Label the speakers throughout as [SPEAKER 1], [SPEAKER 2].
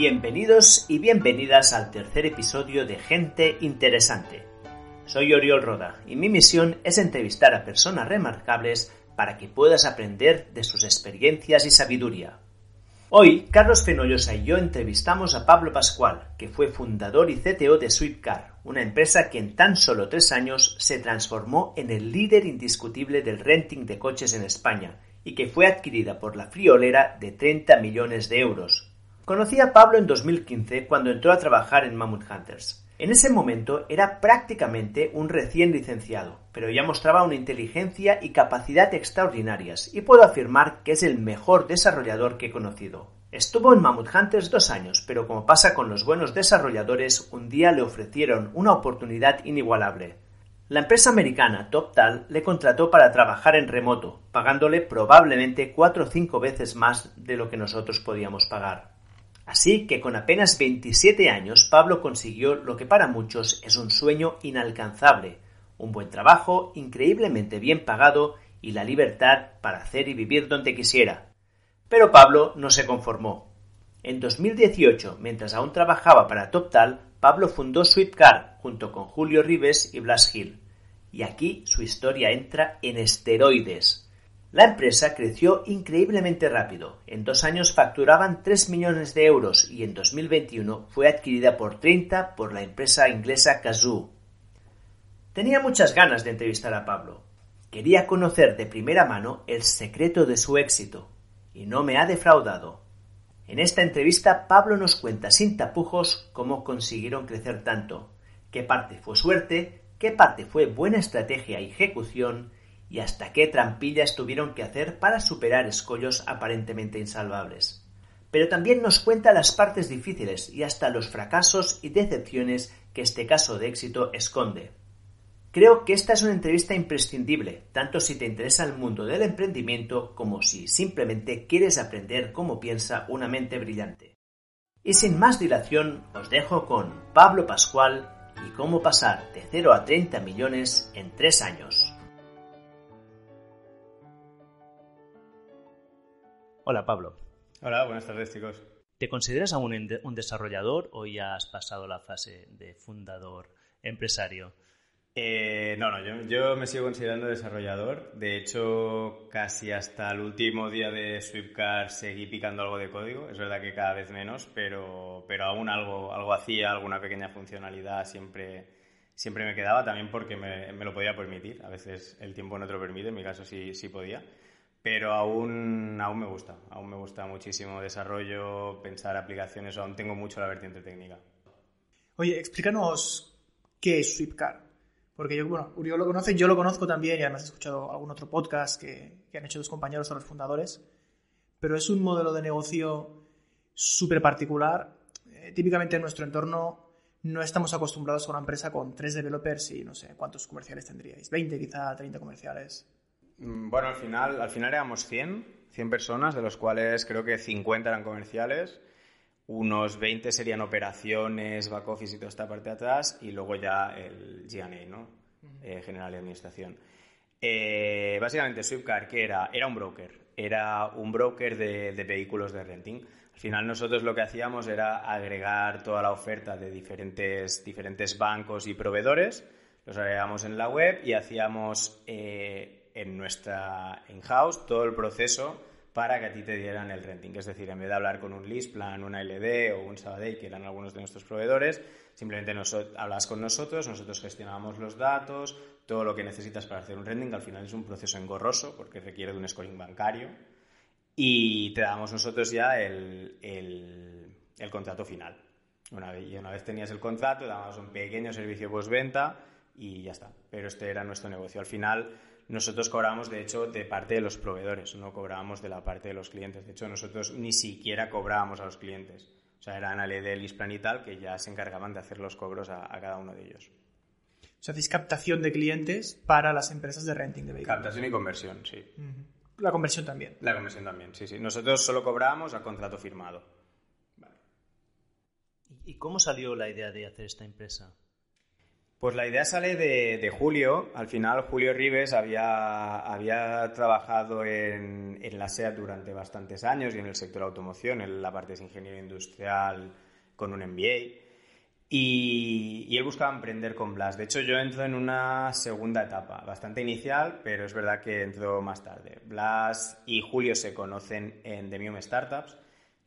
[SPEAKER 1] Bienvenidos y bienvenidas al tercer episodio de Gente Interesante. Soy Oriol Roda y mi misión es entrevistar a personas remarcables para que puedas aprender de sus experiencias y sabiduría. Hoy, Carlos Fenollosa y yo entrevistamos a Pablo Pascual, que fue fundador y CTO de Sweetcar, una empresa que en tan solo tres años se transformó en el líder indiscutible del renting de coches en España y que fue adquirida por la friolera de 30 millones de euros, Conocí a Pablo en 2015 cuando entró a trabajar en Mammoth Hunters. En ese momento era prácticamente un recién licenciado, pero ya mostraba una inteligencia y capacidad extraordinarias y puedo afirmar que es el mejor desarrollador que he conocido. Estuvo en Mammoth Hunters dos años, pero como pasa con los buenos desarrolladores, un día le ofrecieron una oportunidad inigualable. La empresa americana TopTal le contrató para trabajar en remoto, pagándole probablemente cuatro o cinco veces más de lo que nosotros podíamos pagar. Así que con apenas 27 años Pablo consiguió lo que para muchos es un sueño inalcanzable, un buen trabajo increíblemente bien pagado y la libertad para hacer y vivir donde quisiera. Pero Pablo no se conformó. En 2018, mientras aún trabajaba para TopTal, Pablo fundó Sweetcar junto con Julio Rives y Blas Hill. Y aquí su historia entra en esteroides. La empresa creció increíblemente rápido. En dos años facturaban 3 millones de euros y en 2021 fue adquirida por 30 por la empresa inglesa Kazoo. Tenía muchas ganas de entrevistar a Pablo. Quería conocer de primera mano el secreto de su éxito. Y no me ha defraudado. En esta entrevista Pablo nos cuenta sin tapujos cómo consiguieron crecer tanto, qué parte fue suerte, qué parte fue buena estrategia y ejecución, y hasta qué trampillas tuvieron que hacer para superar escollos aparentemente insalvables. Pero también nos cuenta las partes difíciles y hasta los fracasos y decepciones que este caso de éxito esconde. Creo que esta es una entrevista imprescindible, tanto si te interesa el mundo del emprendimiento como si simplemente quieres aprender cómo piensa una mente brillante. Y sin más dilación, os dejo con Pablo Pascual y cómo pasar de 0 a 30 millones en 3 años. Hola Pablo.
[SPEAKER 2] Hola, buenas tardes chicos.
[SPEAKER 1] ¿Te consideras aún un desarrollador o ya has pasado la fase de fundador empresario?
[SPEAKER 2] Eh, no, no, yo, me sigo considerando desarrollador. De hecho, casi hasta el último día de Sweepcar seguí picando algo de código. Es verdad que cada vez menos, pero, pero aún algo, algo hacía, alguna pequeña funcionalidad siempre, siempre me quedaba, también porque me, me, lo podía permitir. A veces el tiempo no te lo permite, en mi caso sí, sí podía pero aún, aún me gusta, aún me gusta muchísimo desarrollo, pensar aplicaciones, aún tengo mucho la vertiente técnica.
[SPEAKER 3] Oye, explícanos qué es Sweepcar. Porque yo, bueno, Uriol lo conoce, yo lo conozco también y además he escuchado algún otro podcast que, han hecho tus compañeros o los fundadores. Pero es un modelo de negocio súper particular. Eh, típicamente en nuestro entorno no estamos acostumbrados a una empresa con tres developers y no sé cuántos comerciales tendríais. 20 quizá, 30 comerciales.
[SPEAKER 2] Mm, bueno, al final, al final éramos 100, 100 personas, de los cuales creo que 50 eran comerciales, unos 20 serían operaciones, back office y toda esta parte de atrás, y luego ya el G&A, ¿no? Eh, general de Administración. Eh, básicamente, Sweepcar, ¿qué era? Era un broker. Era un broker de, de, vehículos de renting. Al final, nosotros lo que hacíamos era agregar toda la oferta de diferentes, diferentes bancos y proveedores, los agregamos en la web y hacíamos eh, en nuestra in-house todo el proceso para que a ti te dieran el renting. Es decir, en vez de hablar con un plan, una LD o un Sabadell, que eran algunos de nuestros proveedores, simplemente hablas con nosotros, nosotros gestionábamos los datos, todo lo que necesitas para hacer un renting, al final es un proceso engorroso porque requiere de un scoring bancario y te damos nosotros ya el, el, contrato final. Una vez, y una vez tenías el contrato, dábamos un pequeño servicio postventa y ya está. Pero este era nuestro negocio. Al final nosotros cobramos, de hecho, de parte de los proveedores, no cobrábamos de la parte de los clientes. De hecho, nosotros ni siquiera cobrábamos a los clientes. O sea, eran Ale del Isplan y tal que ya se encargaban de hacer los cobros a, cada uno de ellos.
[SPEAKER 3] O sea, hacéis captación de clientes para las empresas de renting de vehículos.
[SPEAKER 2] Captación y conversión, sí.
[SPEAKER 3] La conversión también.
[SPEAKER 2] La conversión también, sí, sí. Nosotros solo cobramos a contrato firmado.
[SPEAKER 1] ¿Y cómo salió la idea de hacer esta empresa?
[SPEAKER 2] Pues la idea sale de, Julio. Al final, Julio Rives había, había trabajado en, en, la SEAT durante bastantes años y en el sector automoción, en la parte de ingeniero industrial con un MBA. Y, él buscaba emprender con Blas. De hecho, yo entro en una segunda etapa, bastante inicial, pero es verdad que entro más tarde. Blas y Julio se conocen en Demium Startups,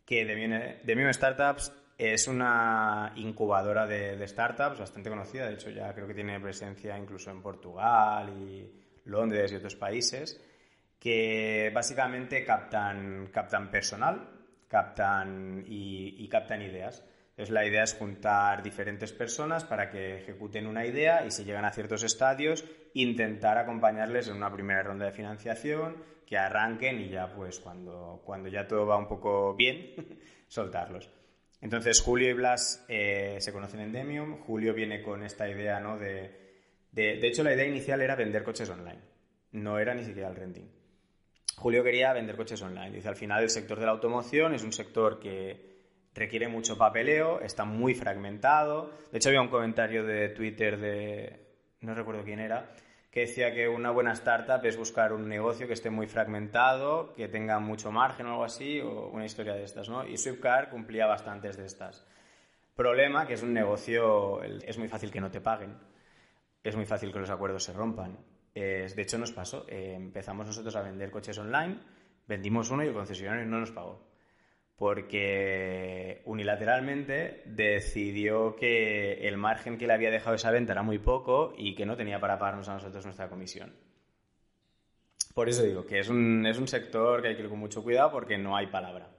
[SPEAKER 2] que Demium Startups es una incubadora de, startups bastante conocida, de hecho ya creo que tiene presencia incluso en Portugal y Londres y otros países, que básicamente captan, captan personal captan y, captan ideas. Entonces la idea es juntar diferentes personas para que ejecuten una idea y si llegan a ciertos estadios, intentar acompañarles en una primera ronda de financiación, que arranquen y ya pues cuando, cuando ya todo va un poco bien, soltarlos. Entonces Julio y Blas eh, se conocen en Demium. Julio viene con esta idea, ¿no? De, de, hecho, la idea inicial era vender coches online. No era ni siquiera el renting. Julio quería vender coches online. Dice, al final el sector de la automoción es un sector que requiere mucho papeleo, está muy fragmentado. De hecho, había un comentario de Twitter de, no recuerdo quién era, que decía que una buena startup es buscar un negocio que esté muy fragmentado, que tenga mucho margen o algo así, o una historia de estas, ¿no? Y Swiftcar cumplía bastantes de estas. Problema que es un negocio, es muy fácil que no te paguen, es muy fácil que los acuerdos se rompan. de hecho, nos pasó. Eh, empezamos nosotros a vender coches online, vendimos uno y el concesionario no nos pagó porque unilateralmente decidió que el margen que le había dejado esa venta era muy poco y que no tenía para pagarnos a nosotros nuestra comisión. Por eso digo que es un, es un sector que hay que ir con mucho cuidado porque no hay palabra.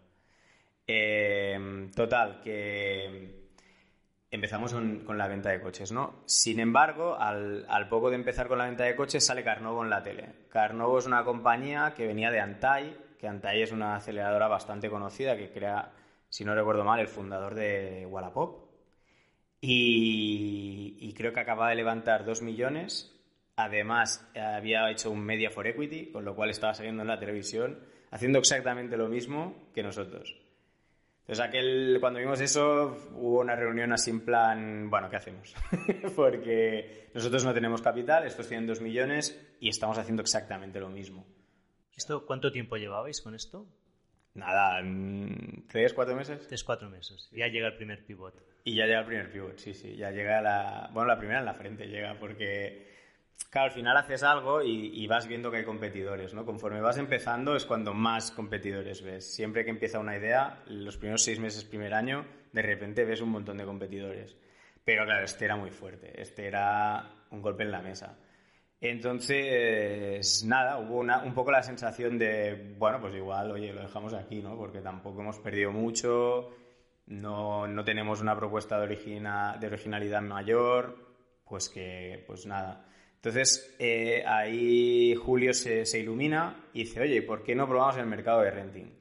[SPEAKER 2] Eh, total, que empezamos con, la venta de coches, ¿no? Sin embargo, al, al, poco de empezar con la venta de coches sale Carnovo en la tele. Carnovo es una compañía que venía de Antai, que Antai es una aceleradora bastante conocida que crea, si no recuerdo mal, el fundador de Wallapop. Y, creo que acaba de levantar 2 millones. Además, había hecho un Media for Equity, con lo cual estaba saliendo en la televisión, haciendo exactamente lo mismo que nosotros. Entonces, aquel, cuando vimos eso, hubo una reunión así en plan, bueno, ¿qué hacemos? Porque nosotros no tenemos capital, estos tienen 2 millones y estamos haciendo exactamente lo mismo.
[SPEAKER 1] ¿Esto cuánto tiempo llevabais con esto?
[SPEAKER 2] Nada, tres, cuatro meses.
[SPEAKER 1] Tres, cuatro meses. Ya llega el primer pivot.
[SPEAKER 2] Y ya llega el primer pivot, sí, sí. Ya llega la. Bueno, la primera en la frente llega, porque. Claro, al final haces algo y, vas viendo que hay competidores, ¿no? Conforme vas empezando es cuando más competidores ves. Siempre que empieza una idea, los primeros seis meses, primer año, de repente ves un montón de competidores. Pero claro, este era muy fuerte. Este era un golpe en la mesa. Entonces, nada, hubo un poco la sensación de, bueno, pues igual, oye, lo dejamos aquí, ¿no? Porque tampoco hemos perdido mucho, no, no tenemos una propuesta de, de originalidad mayor, pues que, pues nada. Entonces, eh, ahí Julio se, se, ilumina y dice, oye, ¿por qué no probamos el mercado de renting?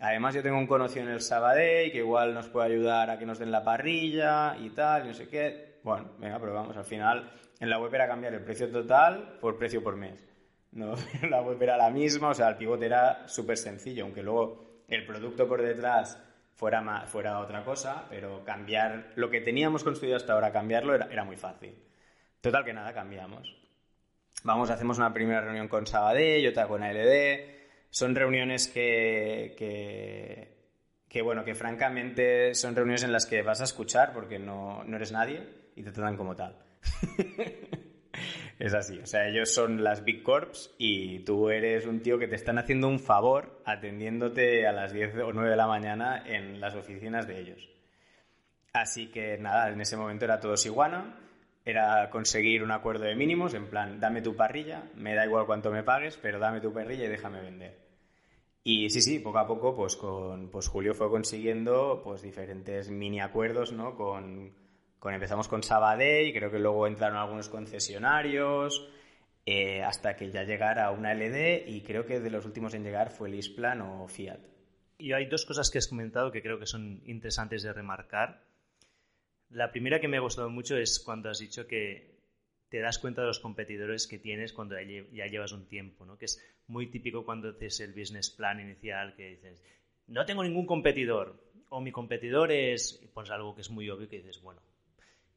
[SPEAKER 2] Además, yo tengo un conocido en el Sabadell que igual nos puede ayudar a que nos den la parrilla y tal, y no sé qué. Bueno, venga, probamos. Al final, en la web era cambiar el precio total por precio por mes. No, la web era la misma, o sea, el pivote era súper sencillo, aunque luego el producto por detrás fuera, fuera otra cosa, pero cambiar lo que teníamos construido hasta ahora, cambiarlo era, era muy fácil. Total que nada, cambiamos. Vamos, hacemos una primera reunión con Sabadell, otra con ALD. Son reuniones que, que, que, bueno, que francamente son reuniones en las que vas a escuchar porque no, no eres nadie y te tratan como tal. es así, o sea, ellos son las Big Corps y tú eres un tío que te están haciendo un favor atendiéndote a las 10 o 9 de la mañana en las oficinas de ellos. Así que nada, en ese momento era todo iguana, era conseguir un acuerdo de mínimos, en plan, dame tu parrilla, me da igual cuánto me pagues, pero dame tu parrilla y déjame vender. Y sí, sí, poco a poco, pues con pues Julio fue consiguiendo pues diferentes mini acuerdos, ¿no? Con, empezamos con Sabadell, creo que luego entraron algunos concesionarios, eh, hasta que ya llegara una LD y creo que de los últimos en llegar fue Lisplan o Fiat.
[SPEAKER 1] Y hay dos cosas que has comentado que creo que son interesantes de remarcar. La primera que me ha gustado mucho es cuando has dicho que te das cuenta de los competidores que tienes cuando ya llevas un tiempo, que es muy típico cuando haces el business plan inicial que dices, no tengo ningún competidor, o mi competidor es, y pones algo que es muy obvio que dices, bueno,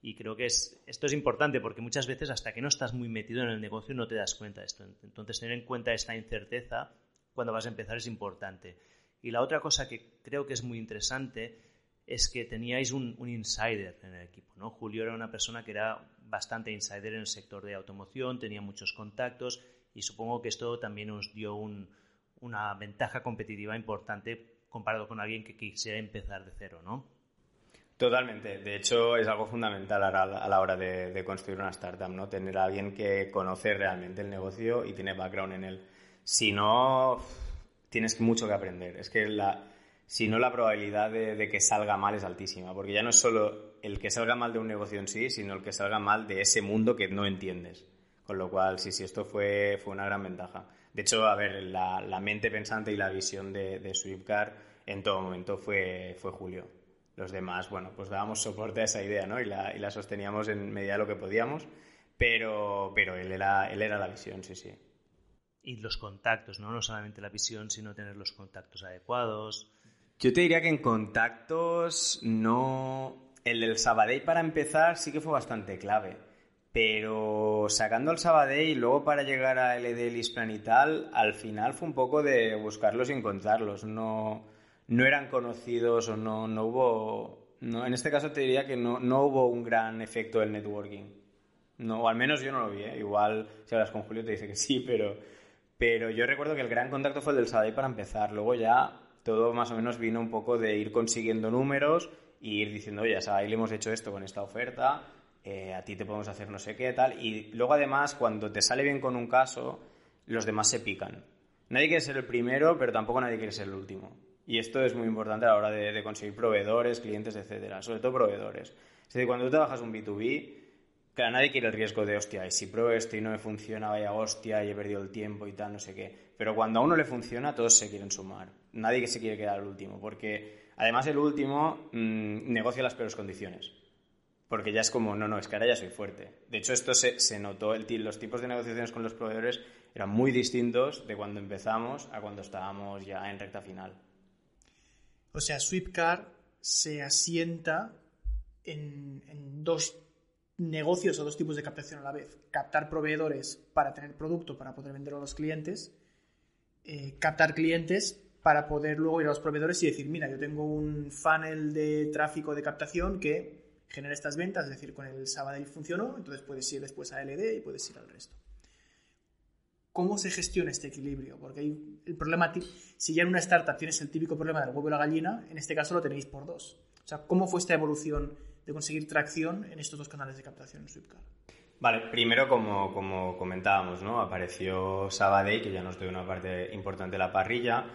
[SPEAKER 1] Y creo que es, esto es importante porque muchas veces hasta que no estás muy metido en el negocio no te das cuenta de esto. Entonces tener en cuenta esta incerteza cuando vas a empezar es importante. Y la otra cosa que creo que es muy interesante es que teníais un, insider en el equipo. ¿no? Julio era una persona que era bastante insider en el sector de automoción, tenía muchos contactos y supongo que esto también os dio una ventaja competitiva importante comparado con alguien que quisiera empezar de cero, ¿no?
[SPEAKER 2] Totalmente. De hecho, es algo fundamental a la, hora de, construir una startup, ¿no? Tener a alguien que conoce realmente el negocio y tiene background en él. Si no, tienes mucho que aprender. Es que la, si no, la probabilidad de, que salga mal es altísima. Porque ya no es solo el que salga mal de un negocio en sí, sino el que salga mal de ese mundo que no entiendes. Con lo cual, sí, sí, esto fue, fue una gran ventaja. De hecho, a ver, la, mente pensante y la visión de, de en todo momento fue, fue Julio los demás, bueno, pues dábamos soporte a esa idea, ¿no? Y la, y la sosteníamos en medida de lo que podíamos, pero, pero él, era, él era la visión, sí, sí.
[SPEAKER 1] Y los contactos, ¿no? No solamente la visión, sino tener los contactos adecuados.
[SPEAKER 2] Yo te diría que en contactos no... El del Sabadell para empezar sí que fue bastante clave. Pero sacando el Sabadell y luego para llegar a LD Lisplan y tal, al final fue un poco de buscarlos y encontrarlos. No, no eran conocidos o no, no hubo... No, en este caso te diría que no, no hubo un gran efecto del networking. No, o al menos yo no lo vi. ¿eh? Igual si hablas con Julio te dice que sí, pero, pero yo recuerdo que el gran contacto fue el del Sadai para empezar. Luego ya todo más o menos vino un poco de ir consiguiendo números y ir diciendo, oye, a le hemos hecho esto con esta oferta, eh, a ti te podemos hacer no sé qué, tal. Y luego además, cuando te sale bien con un caso, los demás se pican. Nadie quiere ser el primero, pero tampoco nadie quiere ser el último. Y esto es muy importante a la hora de, conseguir proveedores, clientes, etcétera. Sobre todo proveedores. Es decir, cuando tú trabajas un B2B, claro, nadie quiere el riesgo de, hostia, y si pruebo esto y no me funciona, vaya hostia, y he perdido el tiempo y tal, no sé qué. Pero cuando a uno le funciona, todos se quieren sumar. Nadie que se quiere quedar el último, porque además el último mm, negocia las peores condiciones. Porque ya es como, no, no, es que ahora ya soy fuerte. De hecho, esto se, notó, los tipos de negociaciones con los proveedores eran muy distintos de cuando empezamos a cuando estábamos ya en recta final.
[SPEAKER 3] O sea, Sweepcar se asienta en, dos negocios o dos tipos de captación a la vez. Captar proveedores para tener producto, para poder venderlo a los clientes. Eh, captar clientes para poder luego ir a los proveedores y decir, mira, yo tengo un funnel de tráfico de captación que genera estas ventas, es decir, con el Sabadell funcionó, entonces puedes ir después a LD y puedes ir al resto. ¿Cómo se gestiona este equilibrio? Porque hay el problema, si ya en una startup tienes el típico problema del huevo y la gallina, en este caso lo tenéis por dos. O sea, ¿cómo fue esta evolución de conseguir tracción en estos dos canales de captación en Swiftcar?
[SPEAKER 2] Vale, primero como, como comentábamos, ¿no? Apareció Sabadell, que ya nos dio una parte importante de la parrilla,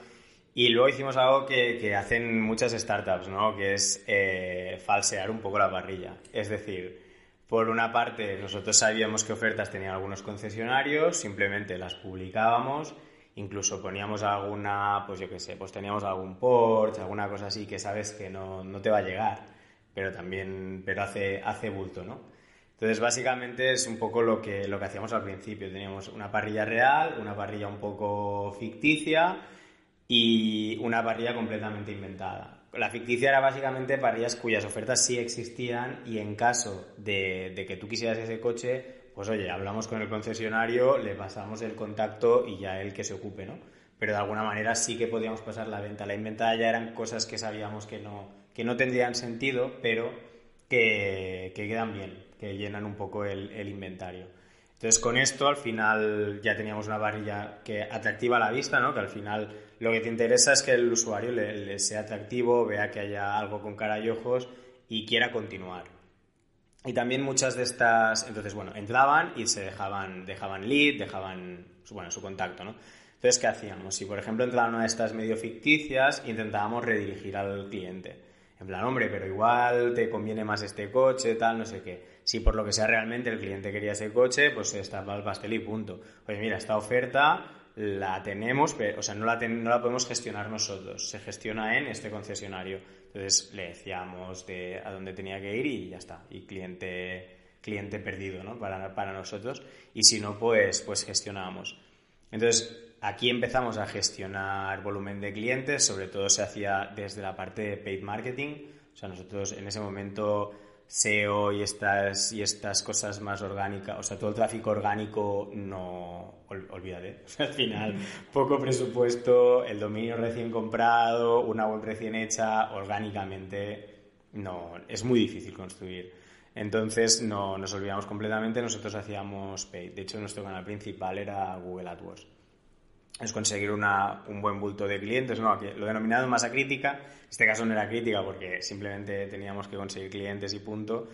[SPEAKER 2] y luego hicimos algo que, que hacen muchas startups, ¿no? Que es eh, falsear un poco la parrilla. Es decir, por una parte, nosotros sabíamos qué ofertas tenían algunos concesionarios, simplemente las publicábamos, incluso poníamos alguna, pues yo qué sé, pues teníamos algún Porsche, alguna cosa así que sabes que no, te va a llegar, pero también, pero hace, hace bulto, ¿no? Entonces, básicamente es un poco lo que, lo que hacíamos al principio. Teníamos una parrilla real, una parrilla un poco ficticia y una parrilla completamente inventada. La ficticia era básicamente parrillas cuyas ofertas sí existían y en caso de, que tú quisieras ese coche, pues oye, hablamos con el concesionario, le pasamos el contacto y ya él que se ocupe, ¿no? Pero de alguna manera sí que podíamos pasar la venta. La inventada ya eran cosas que sabíamos que no, que no tendrían sentido, pero que, quedan bien, que llenan un poco el inventario. Entonces, con esto al final ya teníamos una varilla que atractiva a la vista, ¿no? Que al final lo que te interesa es que el usuario le, sea atractivo, vea que haya algo con cara y ojos y quiera continuar. Y también muchas de estas, entonces, bueno, entraban y se dejaban, dejaban lead, dejaban, bueno, su contacto, ¿no? Entonces, ¿qué hacíamos? Si, por ejemplo, entraba una de estas medio ficticias, intentábamos redirigir al cliente. En plan, hombre, pero igual te conviene más este coche, tal, no sé qué. Si por lo que sea realmente el cliente quería ese coche, pues está el pastel y punto. Oye, mira, esta oferta la tenemos, pero, o sea, no la, no la podemos gestionar nosotros, se gestiona en este concesionario. Entonces le decíamos de a dónde tenía que ir y ya está. Y cliente, cliente perdido, ¿no? Para, para nosotros. Y si no, pues, pues gestionábamos. Entonces, Aquí empezamos a gestionar volumen de clientes, sobre todo se hacía desde la parte de paid marketing. O sea, nosotros en ese momento SEO y estas, y estas cosas más orgánicas, o sea, todo el tráfico orgánico no, olvídate, al final poco presupuesto, el dominio recién comprado, una web recién hecha, orgánicamente no, es muy difícil construir. Entonces no, nos olvidamos completamente, nosotros hacíamos paid, de hecho nuestro canal principal era Google AdWords es conseguir una, un buen bulto de clientes, ¿no? lo denominado masa crítica, en este caso no era crítica porque simplemente teníamos que conseguir clientes y punto,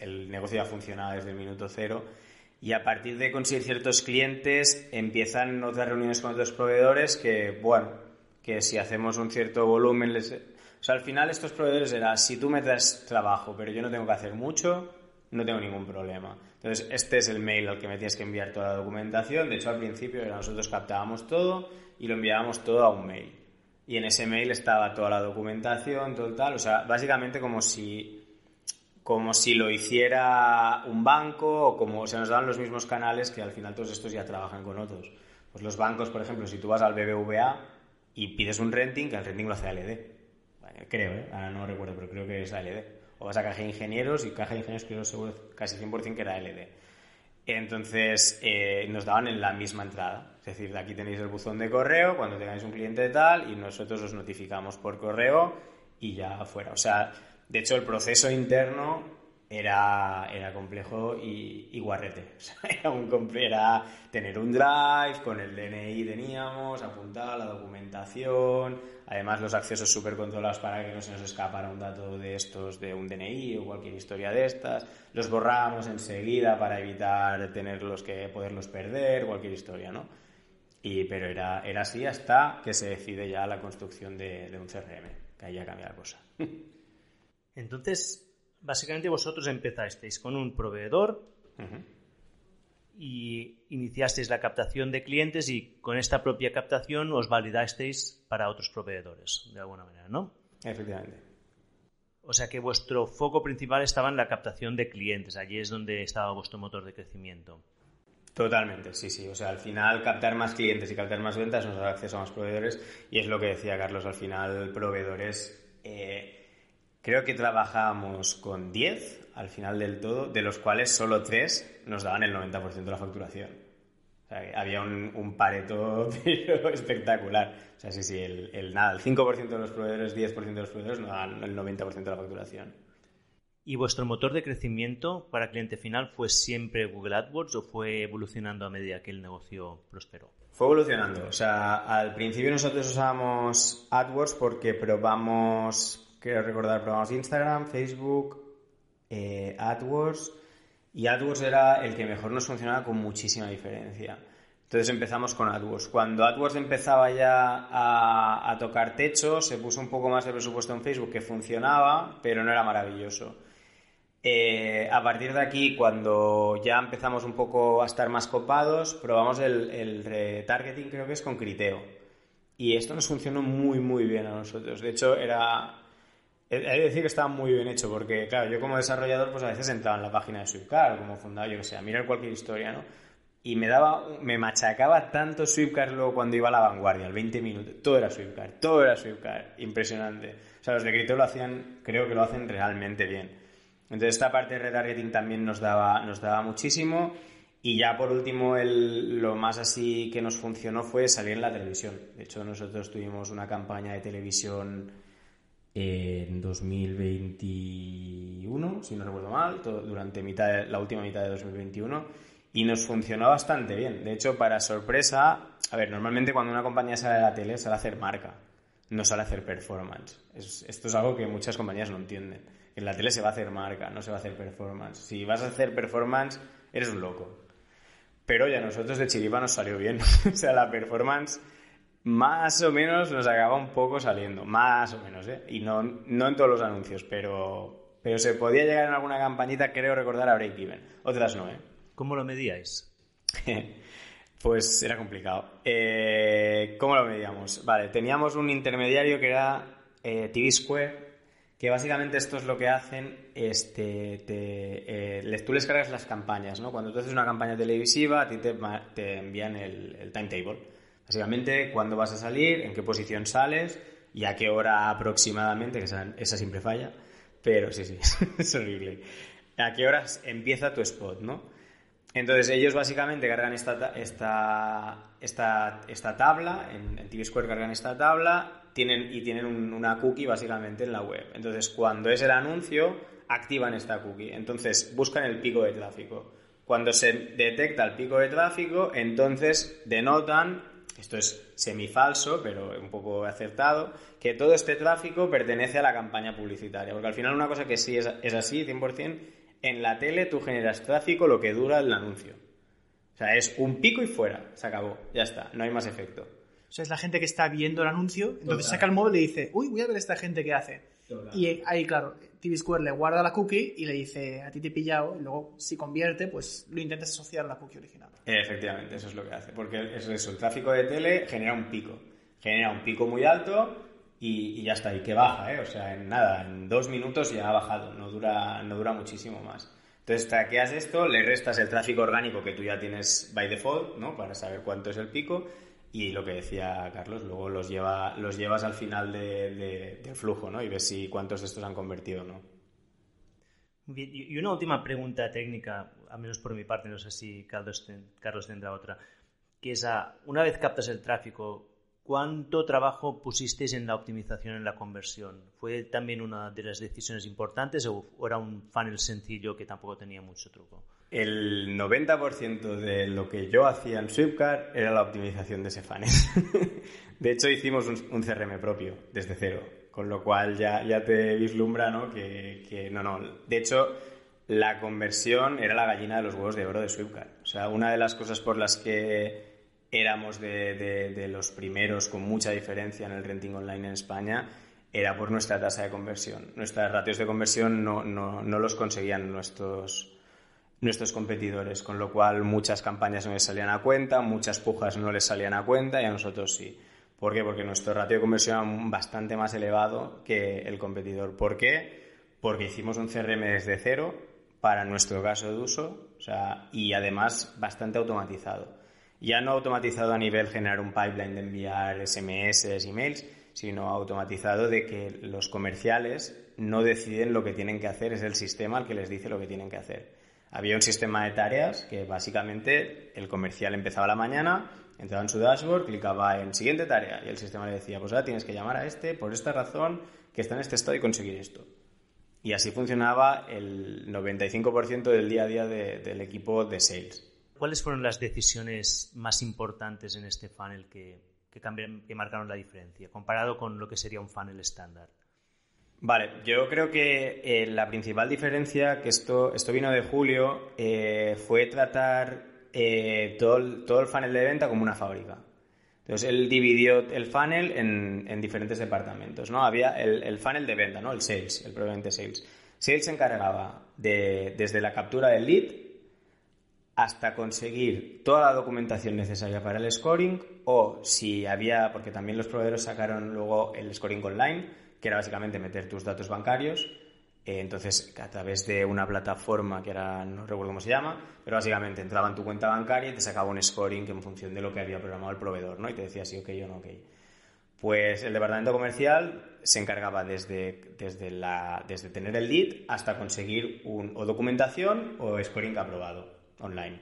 [SPEAKER 2] el, negocio ya funcionaba desde el minuto cero. Y a partir de conseguir ciertos clientes empiezan otras reuniones con otros proveedores que, bueno, que si hacemos un cierto volumen, les... o sea, al final estos proveedores era, si tú me das trabajo pero yo no tengo que hacer mucho, no tengo ningún problema. Entonces, este es el mail al que me tienes que enviar toda la documentación. De hecho, al principio nosotros captábamos todo y lo enviábamos todo a un mail. Y en ese mail estaba toda la documentación, todo tal. O sea, básicamente como si, como si lo hiciera un banco o como se nos dan los mismos canales que al final todos estos ya trabajan con otros. Pues los bancos, por ejemplo, si tú vas al BBVA y pides un renting, que el renting lo hace ALD. creo, ¿eh? ahora no recuerdo, pero creo que es ALD o vas a Caja de Ingenieros y Caja de Ingenieros creo seguro casi 100% que era LD. Entonces eh, nos daban en la misma entrada. Es decir, de aquí tenéis el buzón de correo cuando tengáis un cliente de tal y nosotros os notificamos por correo y ya fuera. O sea, de hecho el proceso interno era, era complejo y, guarrete. era, un, era tener un drive, con el DNI teníamos, apuntar la documentación, además los accesos súper controlados para que no se nos escapara un dato de estos de un DNI o cualquier historia de estas, los borrábamos enseguida para evitar tenerlos que poderlos perder, cualquier historia, ¿no? Y, pero era, era así hasta que se decide ya la construcción de, de un CRM, que ahí ya cambia la cosa.
[SPEAKER 1] Entonces, básicamente vosotros empezasteis con un proveedor y iniciasteis la captación de clientes y con esta propia captación os validasteis para otros proveedores, de alguna manera, ¿no?
[SPEAKER 2] Efectivamente.
[SPEAKER 1] O sea que vuestro foco principal estaba en la captación de clientes, allí es donde estaba vuestro motor de crecimiento.
[SPEAKER 2] Totalmente, sí, sí. O sea, al final captar más clientes y captar más ventas nos da acceso a más proveedores y es lo que decía Carlos, al final proveedores... Eh, Creo que trabajábamos con 10 al final del todo, de los cuales solo 3 nos daban el 90% de la facturación. O sea, había un, pareto espectacular. O sea, sí, sí, el, nada, el 5% de los proveedores, 10% de los proveedores nos daban el 90% de la facturación.
[SPEAKER 1] ¿Y vuestro motor de crecimiento para cliente final fue siempre Google AdWords o fue evolucionando a medida que el negocio prosperó?
[SPEAKER 2] Fue evolucionando. O sea, al principio nosotros usábamos AdWords porque probamos Quiero recordar, probamos Instagram, Facebook, eh, AdWords. Y AdWords era el que mejor nos funcionaba con muchísima diferencia. Entonces empezamos con AdWords. Cuando AdWords empezaba ya a, tocar techo, se puso un poco más de presupuesto en Facebook que funcionaba, pero no era maravilloso. Eh, a partir de aquí, cuando ya empezamos un poco a estar más copados, probamos el, el retargeting, creo que es con Criteo. Y esto nos funcionó muy, muy bien a nosotros. De hecho, era Hay que decir que estaba muy bien hecho, porque, claro, yo como desarrollador, pues a veces entraba en la página de Swiftcar, como fundador, yo que sé, a mirar cualquier historia, ¿no? Y me daba, me machacaba tanto Swiftcar luego cuando iba a la vanguardia, al 20 minutos. Todo era Swiftcar, todo era Swiftcar. Impresionante. O sea, los de Crypto lo hacían, creo que lo hacen realmente bien. Entonces, esta parte de retargeting también nos daba, nos daba muchísimo. Y ya por último, el, lo más así que nos funcionó fue salir en la televisión. De hecho, nosotros tuvimos una campaña de televisión en 2021, si no recuerdo mal, durante mitad la última mitad de 2021, y nos funcionó bastante bien. De hecho, para sorpresa, a ver, normalmente cuando una compañía sale de la tele sale a hacer marca, no sale a hacer performance. esto es algo que muchas compañías no entienden. En la tele se va a hacer marca, no se va a hacer performance. Si vas a hacer performance, eres un loco. Pero ya nosotros de Chiripa nos salió bien. o sea, la performance más o menos nos acaba un poco saliendo, más o menos, ¿eh? Y no, no en todos los anuncios, pero, pero se podía llegar en alguna campañita, creo recordar, a break-even. Otras no, ¿eh?
[SPEAKER 1] ¿Cómo lo medíais?
[SPEAKER 2] pues era complicado. Eh, ¿Cómo lo medíamos? Vale, teníamos un intermediario que era eh, TV Square, que básicamente esto es lo que hacen, este, te, eh, tú les cargas las campañas, ¿no? Cuando tú haces una campaña televisiva, a ti te, te envían el, el timetable. Básicamente, cuándo vas a salir, en qué posición sales y a qué hora aproximadamente, que esa, siempre falla, pero sí, sí, es horrible. ¿A qué horas empieza tu spot, no? Entonces ellos básicamente cargan esta, esta, esta, esta tabla, en, en TV Square cargan esta tabla tienen, y tienen una cookie básicamente en la web. Entonces cuando es el anuncio, activan esta cookie. Entonces buscan el pico de tráfico. Cuando se detecta el pico de tráfico, entonces denotan, esto es semifalso, pero un poco acertado, que todo este tráfico pertenece a la campaña publicitaria. Porque al final una cosa que sí es, es así, 100%, en la tele tú generas tráfico lo que dura el anuncio. O sea, es un pico y fuera, se acabó, ya está, no hay más efecto.
[SPEAKER 3] O sea, es la gente que está viendo el anuncio, entonces saca el móvil y dice, uy, voy a ver esta gente que hace. Y ahí, claro, TV Square le guarda la cookie y le dice, a ti te he pillado, y luego si convierte, pues lo intentas asociar a la cookie original.
[SPEAKER 2] Efectivamente, eso es lo que hace, porque es eso, el tráfico de tele genera un pico, genera un pico muy alto y, ya está, y que baja, ¿eh? O sea, en nada, en dos minutos ya ha bajado, no dura, no dura muchísimo más. Entonces, traqueas esto, le restas el tráfico orgánico que tú ya tienes by default, ¿no? Para saber cuánto es el pico y lo que decía Carlos, luego los, lleva, los llevas al final de, del flujo, ¿no? Y ves si cuántos de estos han convertido no.
[SPEAKER 1] Y una última pregunta técnica, a menos por mi parte, no sé si Carlos, Carlos tendrá otra, que es, a, una vez captas el tráfico, ¿Cuánto trabajo pusisteis en la optimización en la conversión? ¿Fue también una de las decisiones importantes o era un funnel sencillo que tampoco tenía mucho truco?
[SPEAKER 2] El 90% de lo que yo hacía en Swiftcard era la optimización de ese funnel. de hecho, hicimos un, CRM propio desde cero, con lo cual ya, ya te vislumbra ¿no? Que, que no, no. De hecho, la conversión era la gallina de los huevos de oro de Swiftcard. O sea, una de las cosas por las que éramos de, los primeros con mucha diferencia en el renting online en España, era por nuestra tasa de conversión. Nuestras ratios de conversión no, los conseguían nuestros, nuestros competidores, con lo cual muchas campañas no les salían a cuenta, muchas pujas no les salían a cuenta y a nosotros sí. ¿Por qué? Porque nuestro ratio de conversión era bastante más elevado que el competidor. ¿Por qué? Porque hicimos un CRM desde cero para nuestro caso de uso y además bastante automatizado ya no automatizado a nivel generar un pipeline de enviar SMS, emails, sino automatizado de que los comerciales no deciden lo que tienen que hacer, es el sistema el que les dice lo que tienen que hacer. Había un sistema de tareas que básicamente el comercial empezaba la mañana, entraba en su dashboard, clicaba en siguiente tarea y el sistema le decía, pues ahora tienes que llamar a este por esta razón que está en este estado y conseguir esto. Y así funcionaba el 95% del día a día del equipo de sales.
[SPEAKER 1] ¿Cuáles fueron las decisiones más importantes en este funnel que, que, marcaron la diferencia, comparado con lo que sería un funnel estándar?
[SPEAKER 2] Vale, yo creo que eh, la principal diferencia, que esto, esto vino de Julio, eh, fue tratar eh, todo, el, todo el funnel de venta como una fábrica. Entonces él dividió el funnel en, diferentes departamentos, ¿no? Había el, el, funnel de venta, ¿no? El sales, el probablemente sales. Sales se encargaba de, desde la captura del lead hasta conseguir toda la documentación necesaria para el scoring o si había, porque también los proveedores sacaron luego el scoring online, que era básicamente meter tus datos bancarios. Eh, entonces, a través de una plataforma que era, no recuerdo cómo se llama, pero básicamente entraba en tu cuenta bancaria y te sacaba un scoring en función de lo que había programado el proveedor, ¿no? Y te decía sí, ok o no, ok. Pues el departamento comercial se encargaba desde, desde, la, desde tener el lead hasta conseguir un, o documentación o scoring aprobado online.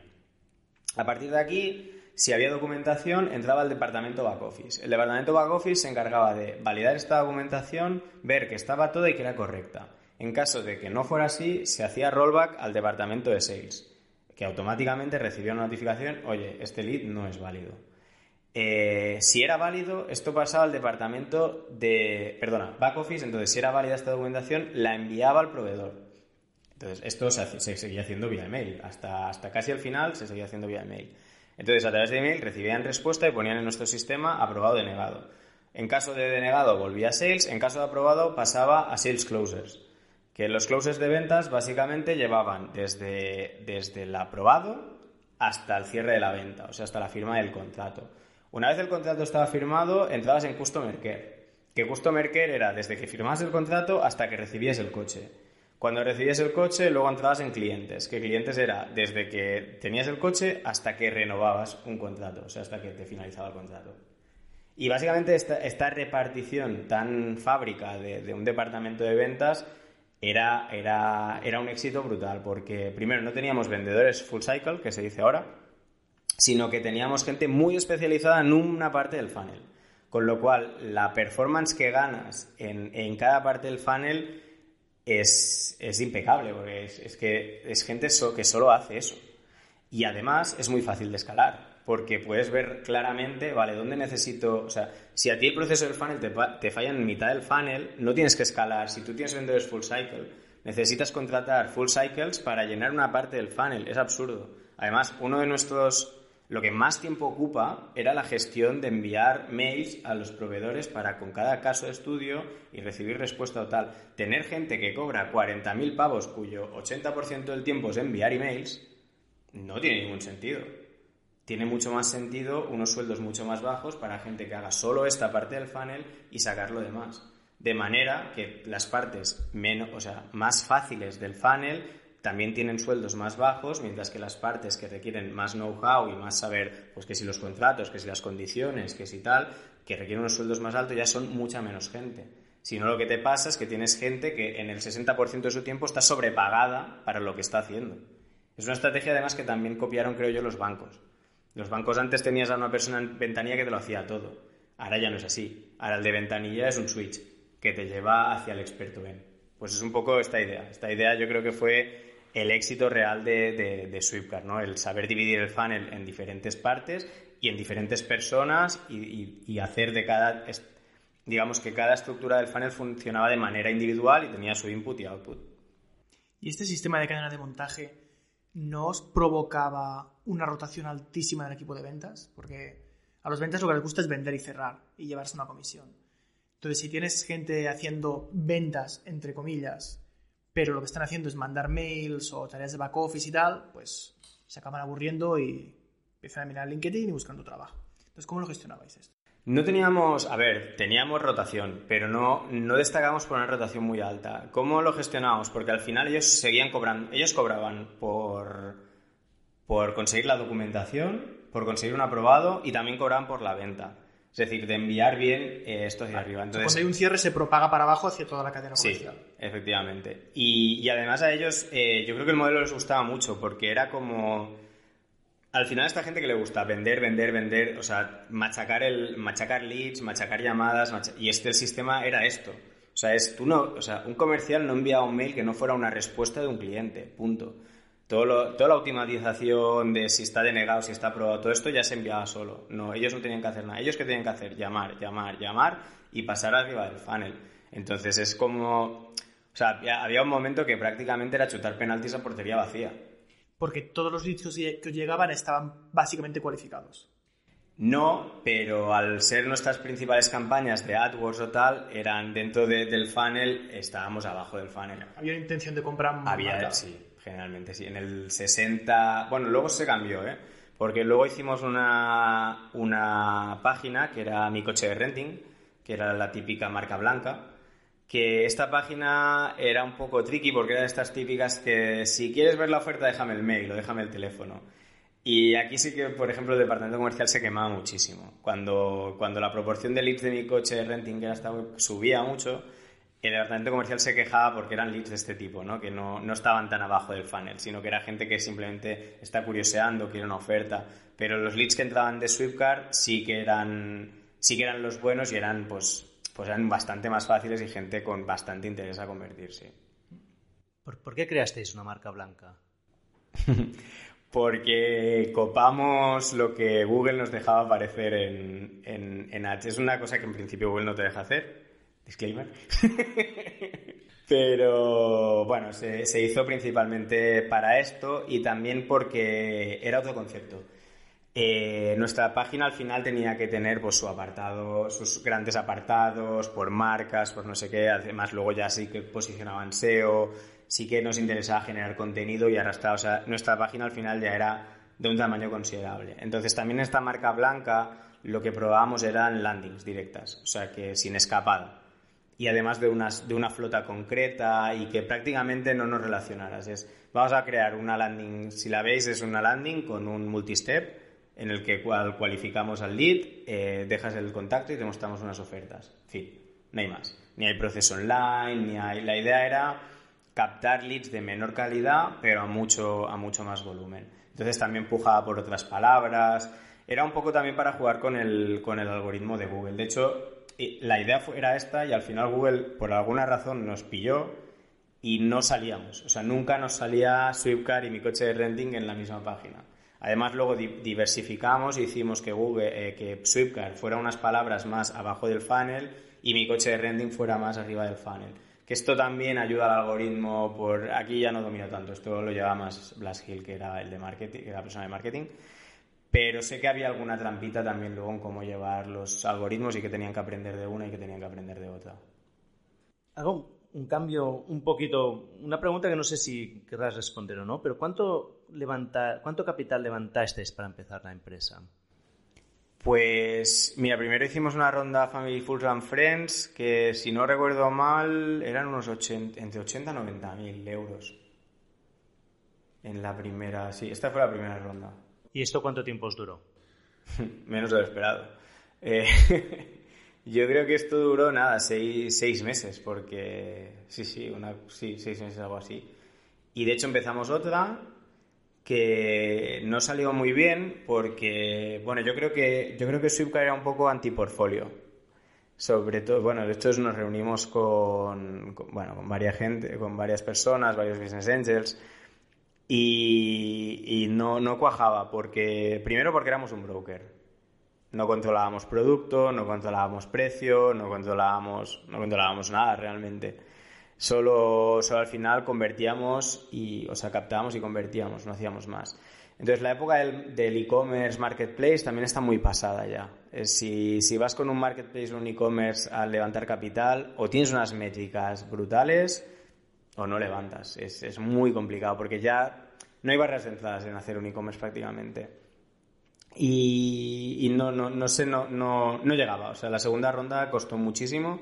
[SPEAKER 2] A partir de aquí, si había documentación, entraba el departamento back office. El departamento back office se encargaba de validar esta documentación, ver que estaba toda y que era correcta. En caso de que no fuera así, se hacía rollback al departamento de sales, que automáticamente recibía una notificación, oye, este lead no es válido. Eh, si era válido, esto pasaba al departamento de, perdona, back office, entonces si era válida esta documentación, la enviaba al proveedor. Entonces, esto se, seguía haciendo vía email. Hasta, hasta casi al final se seguía haciendo vía email. Entonces, a través de email recibían respuesta y ponían en nuestro sistema aprobado denegado. En caso de denegado volvía a sales, en caso de aprobado pasaba a sales closers. Que los closers de ventas básicamente llevaban desde, desde el aprobado hasta el cierre de la venta, o sea, hasta la firma del contrato. Una vez el contrato estaba firmado, entrabas en Customer Care. Que Customer Care era desde que firmas el contrato hasta que recibías el coche. Cuando recibías el coche, luego entrabas en clientes. Que clientes era desde que tenías el coche hasta que renovabas un contrato, o sea, hasta que te finalizaba el contrato. Y básicamente esta, repartición tan fábrica de, un departamento de ventas era, era, era un éxito brutal porque primero no teníamos vendedores full cycle, que se dice ahora, sino que teníamos gente muy especializada en una parte del funnel. Con lo cual, la performance que ganas en, en cada parte del funnel es, es impecable, porque es, que es gente que solo hace eso. Y además es muy fácil de escalar, porque puedes ver claramente, vale, dónde necesito, o sea, si a ti el proceso del funnel te, te falla en mitad del funnel, no tienes que escalar. Si tú tienes vendedores full cycle, necesitas contratar full cycles para llenar una parte del funnel. Es absurdo. Además, uno de nuestros lo que más tiempo ocupa era la gestión de enviar mails a los proveedores para con cada caso de estudio y recibir respuesta total. Tener gente que cobra 40.000 pavos cuyo 80% del tiempo es enviar emails no tiene ningún sentido. Tiene mucho más sentido unos sueldos mucho más bajos para gente que haga solo esta parte del funnel y sacar lo demás. De manera que las partes menos, o sea, más fáciles del funnel también tienen sueldos más bajos, mientras que las partes que requieren más know-how y más saber, pues que si los contratos, que si las condiciones, que si tal, que requieren unos sueldos más altos, ya son mucha menos gente. Si no, lo que te pasa es que tienes gente que en el 60% de su tiempo está sobrepagada para lo que está haciendo. Es una estrategia además que también copiaron, creo yo, los bancos. Los bancos antes tenías a una persona en ventanilla que te lo hacía todo. Ahora ya no es así. Ahora el de ventanilla es un switch que te lleva hacia el experto en. Pues es un poco esta idea. Esta idea yo creo que fue el éxito real de, de, Swiftcard, ¿no? El saber dividir el funnel en diferentes partes y en diferentes personas y, hacer de cada, digamos que cada estructura del funnel funcionaba de manera individual y tenía su input y output.
[SPEAKER 3] ¿Y este sistema de cadena de montaje no os provocaba una rotación altísima del equipo de ventas? Porque a los ventas lo que les gusta es vender y cerrar y llevarse una comisión. Entonces, si tienes gente haciendo ventas, entre comillas, pero lo que están haciendo es mandar mails o tareas de back office y tal, pues se acaban aburriendo y empiezan a mirar LinkedIn y buscando trabajo. Entonces, ¿cómo lo gestionabais esto?
[SPEAKER 2] No teníamos, a ver, teníamos rotación, pero no, no destacamos por una rotación muy alta. ¿Cómo lo gestionábamos? Porque al final ellos seguían cobrando, ellos cobraban por, por conseguir la documentación, por conseguir un aprobado y también cobraban por la venta. Es decir, de enviar bien eh, esto hacia arriba.
[SPEAKER 3] Entonces, Cuando hay un cierre se propaga para abajo hacia toda la cadena comercial.
[SPEAKER 2] Sí, efectivamente. Y, además a ellos, eh, yo creo que el modelo les gustaba mucho porque era como... Al final a esta gente que le gusta vender, vender, vender, o sea, machacar, el, machacar leads, machacar llamadas, y este el sistema era esto. O sea, es, tú no, o sea, un comercial no enviaba un mail que no fuera una respuesta de un cliente, punto. Todo toda la automatización de si está denegado, si está aprobado, todo esto ya se enviaba solo. No, ellos no tenían que hacer nada. Ellos que tenían que hacer llamar, llamar, llamar y pasar arriba del funnel. Entonces es como, o sea, había un momento que prácticamente era chutar penaltis a portería vacía.
[SPEAKER 3] Porque todos los leads que llegaban estaban básicamente cualificados.
[SPEAKER 2] No, pero al ser nuestras principales campañas de AdWords o tal, eran dentro del funnel, estábamos abajo del funnel.
[SPEAKER 3] Había intención de comprar
[SPEAKER 2] Había, sí generalmente, sí. En el 60... Bueno, luego se cambió, ¿eh? Porque luego hicimos una, una página que era Mi Coche de Renting, que era la típica marca blanca, que esta página era un poco tricky porque era de estas típicas que si quieres ver la oferta déjame el mail o déjame el teléfono. Y aquí sí que, por ejemplo, el departamento comercial se quemaba muchísimo. Cuando, cuando la proporción de leads de mi coche de renting que era subía mucho, el departamento comercial se quejaba porque eran leads de este tipo, ¿no? que no, no, estaban tan abajo del funnel, sino que era gente que simplemente está curioseando, quiere una oferta. Pero los leads que entraban de Swiftcard sí que eran, sí que eran los buenos y eran, pues, pues eran bastante más fáciles y gente con bastante interés a convertirse.
[SPEAKER 1] ¿Por, qué creasteis una marca blanca?
[SPEAKER 2] porque copamos lo que Google nos dejaba aparecer en, en, en Ads. Es una cosa que en principio Google no te deja hacer Disclaimer. Pero bueno, se, hizo principalmente para esto y también porque era otro concepto. Eh, nuestra página al final tenía que tener pues, su apartado, sus grandes apartados por marcas, por no sé qué. Además, luego ya sí que posicionaban SEO, sí que nos interesaba generar contenido y arrastrar. O sea, nuestra página al final ya era de un tamaño considerable. Entonces, también esta marca blanca lo que probábamos eran landings directas, o sea, que sin escapada y además de, unas, de una flota concreta y que prácticamente no nos relacionaras. Es, vamos a crear una landing, si la veis es una landing con un multistep en el que cual cualificamos al lead, eh, dejas el contacto y te mostramos unas ofertas. Fin, no hay más. Ni hay proceso online, ni hay... La idea era captar leads de menor calidad, pero a mucho, a mucho más volumen. Entonces también pujaba por otras palabras. Era un poco también para jugar con el, con el algoritmo de Google. De hecho, la idea era esta y al final Google, por alguna razón, nos pilló y no salíamos. O sea, nunca nos salía Swiftcar y mi coche de renting en la misma página. Además, luego diversificamos y hicimos que Google, eh, que Swiftcar fuera unas palabras más abajo del funnel y mi coche de renting fuera más arriba del funnel que esto también ayuda al algoritmo por aquí ya no domino tanto esto lo lleva más Blas Hill que era el de marketing que era la persona de marketing pero sé que había alguna trampita también luego en cómo llevar los algoritmos y que tenían que aprender de una y que tenían que aprender de otra
[SPEAKER 1] hago un cambio un poquito una pregunta que no sé si querrás responder o no pero cuánto levanta cuánto capital levantasteis para empezar la empresa
[SPEAKER 2] pues mira, primero hicimos una ronda Family Full and Friends que si no recuerdo mal eran unos 80, entre 80 y 90 mil euros. En la primera, sí, esta fue la primera ronda.
[SPEAKER 1] ¿Y esto cuánto tiempo os duró?
[SPEAKER 2] Menos de lo esperado. Eh, yo creo que esto duró nada, seis, meses, porque sí, sí, una, seis meses, algo así. Y de hecho empezamos otra que no salió muy bien porque, bueno, yo creo que, yo creo que Swipcar era un poco antiportfolio. Sobre todo, bueno, de hecho nos reunimos con, bueno, con varias gente, con varias personas, varios business angels, y, no, no cuajaba, porque, primero porque éramos un broker. No controlábamos producto, no controlábamos precio, no controlábamos, no controlábamos nada realmente. Solo, solo al final convertíamos y, o sea, captábamos y convertíamos, no hacíamos más. Entonces, la época del e-commerce marketplace también está muy pasada ya. Si, si vas con un marketplace o un e-commerce a levantar capital, o tienes unas métricas brutales o no levantas. Es, es muy complicado porque ya no hay barreras de entradas en hacer un e-commerce prácticamente. Y, no, no, no sé, no, no, no llegaba. O sea, la segunda ronda costó muchísimo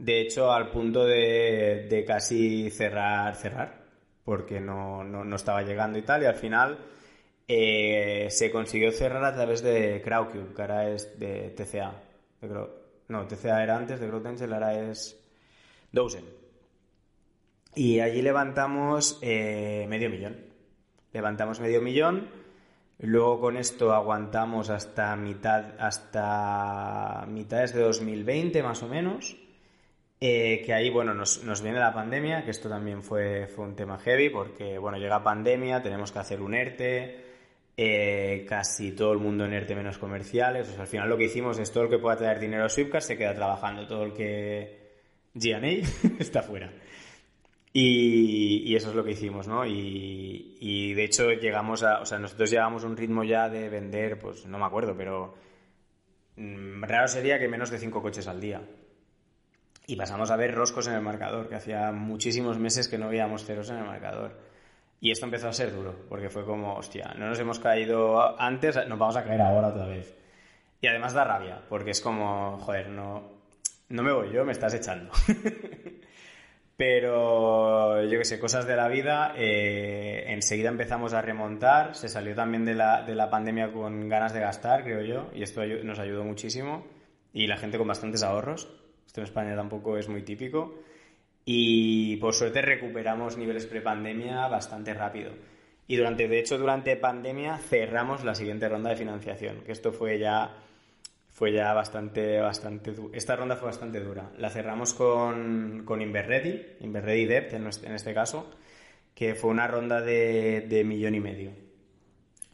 [SPEAKER 2] de hecho, al punto de, casi cerrar, cerrar, porque no, estaba llegando y tal, y al final eh, se consiguió cerrar a través de Crowdcube, que ahora es de TCA. no, TCA era antes de Growth ahora es Dozen. Y allí levantamos eh, medio millón. Levantamos medio millón. Luego con esto aguantamos hasta mitad, hasta mitades de 2020 más o menos. Eh, que ahí, bueno, nos, viene la pandemia, que esto también fue, un tema heavy, porque, bueno, llega pandemia, tenemos que hacer un ERTE, eh, casi todo el mundo en ERTE menos comerciales, o sea, al final lo que hicimos es todo el que pueda traer dinero a Swipcar se queda trabajando, todo el que G&A está fuera. Y, eso es lo que hicimos, ¿no? Y, de hecho llegamos a, o sea, nosotros llevamos un ritmo ya de vender, pues no me acuerdo, pero mm, raro sería que menos de cinco coches al día y pasamos a ver roscos en el marcador, que hacía muchísimos meses que no veíamos ceros en el marcador. Y esto empezó a ser duro, porque fue como, hostia, no nos hemos caído antes, nos vamos a caer ahora otra vez. Y además da rabia, porque es como, joder, no, no me voy yo, me estás echando. Pero yo qué sé, cosas de la vida, eh, enseguida empezamos a remontar, se salió también de la, de la pandemia con ganas de gastar, creo yo, y esto nos ayudó muchísimo, y la gente con bastantes ahorros. Esto en España tampoco es muy típico. Y por suerte recuperamos niveles prepandemia bastante rápido. Y durante, de hecho, durante pandemia cerramos la siguiente ronda de financiación, que esto fue ya fue ya bastante, bastante esta ronda fue bastante dura. La cerramos con, con Inverready, Inverready Debt en, en este caso, que fue una ronda de, de millón y medio.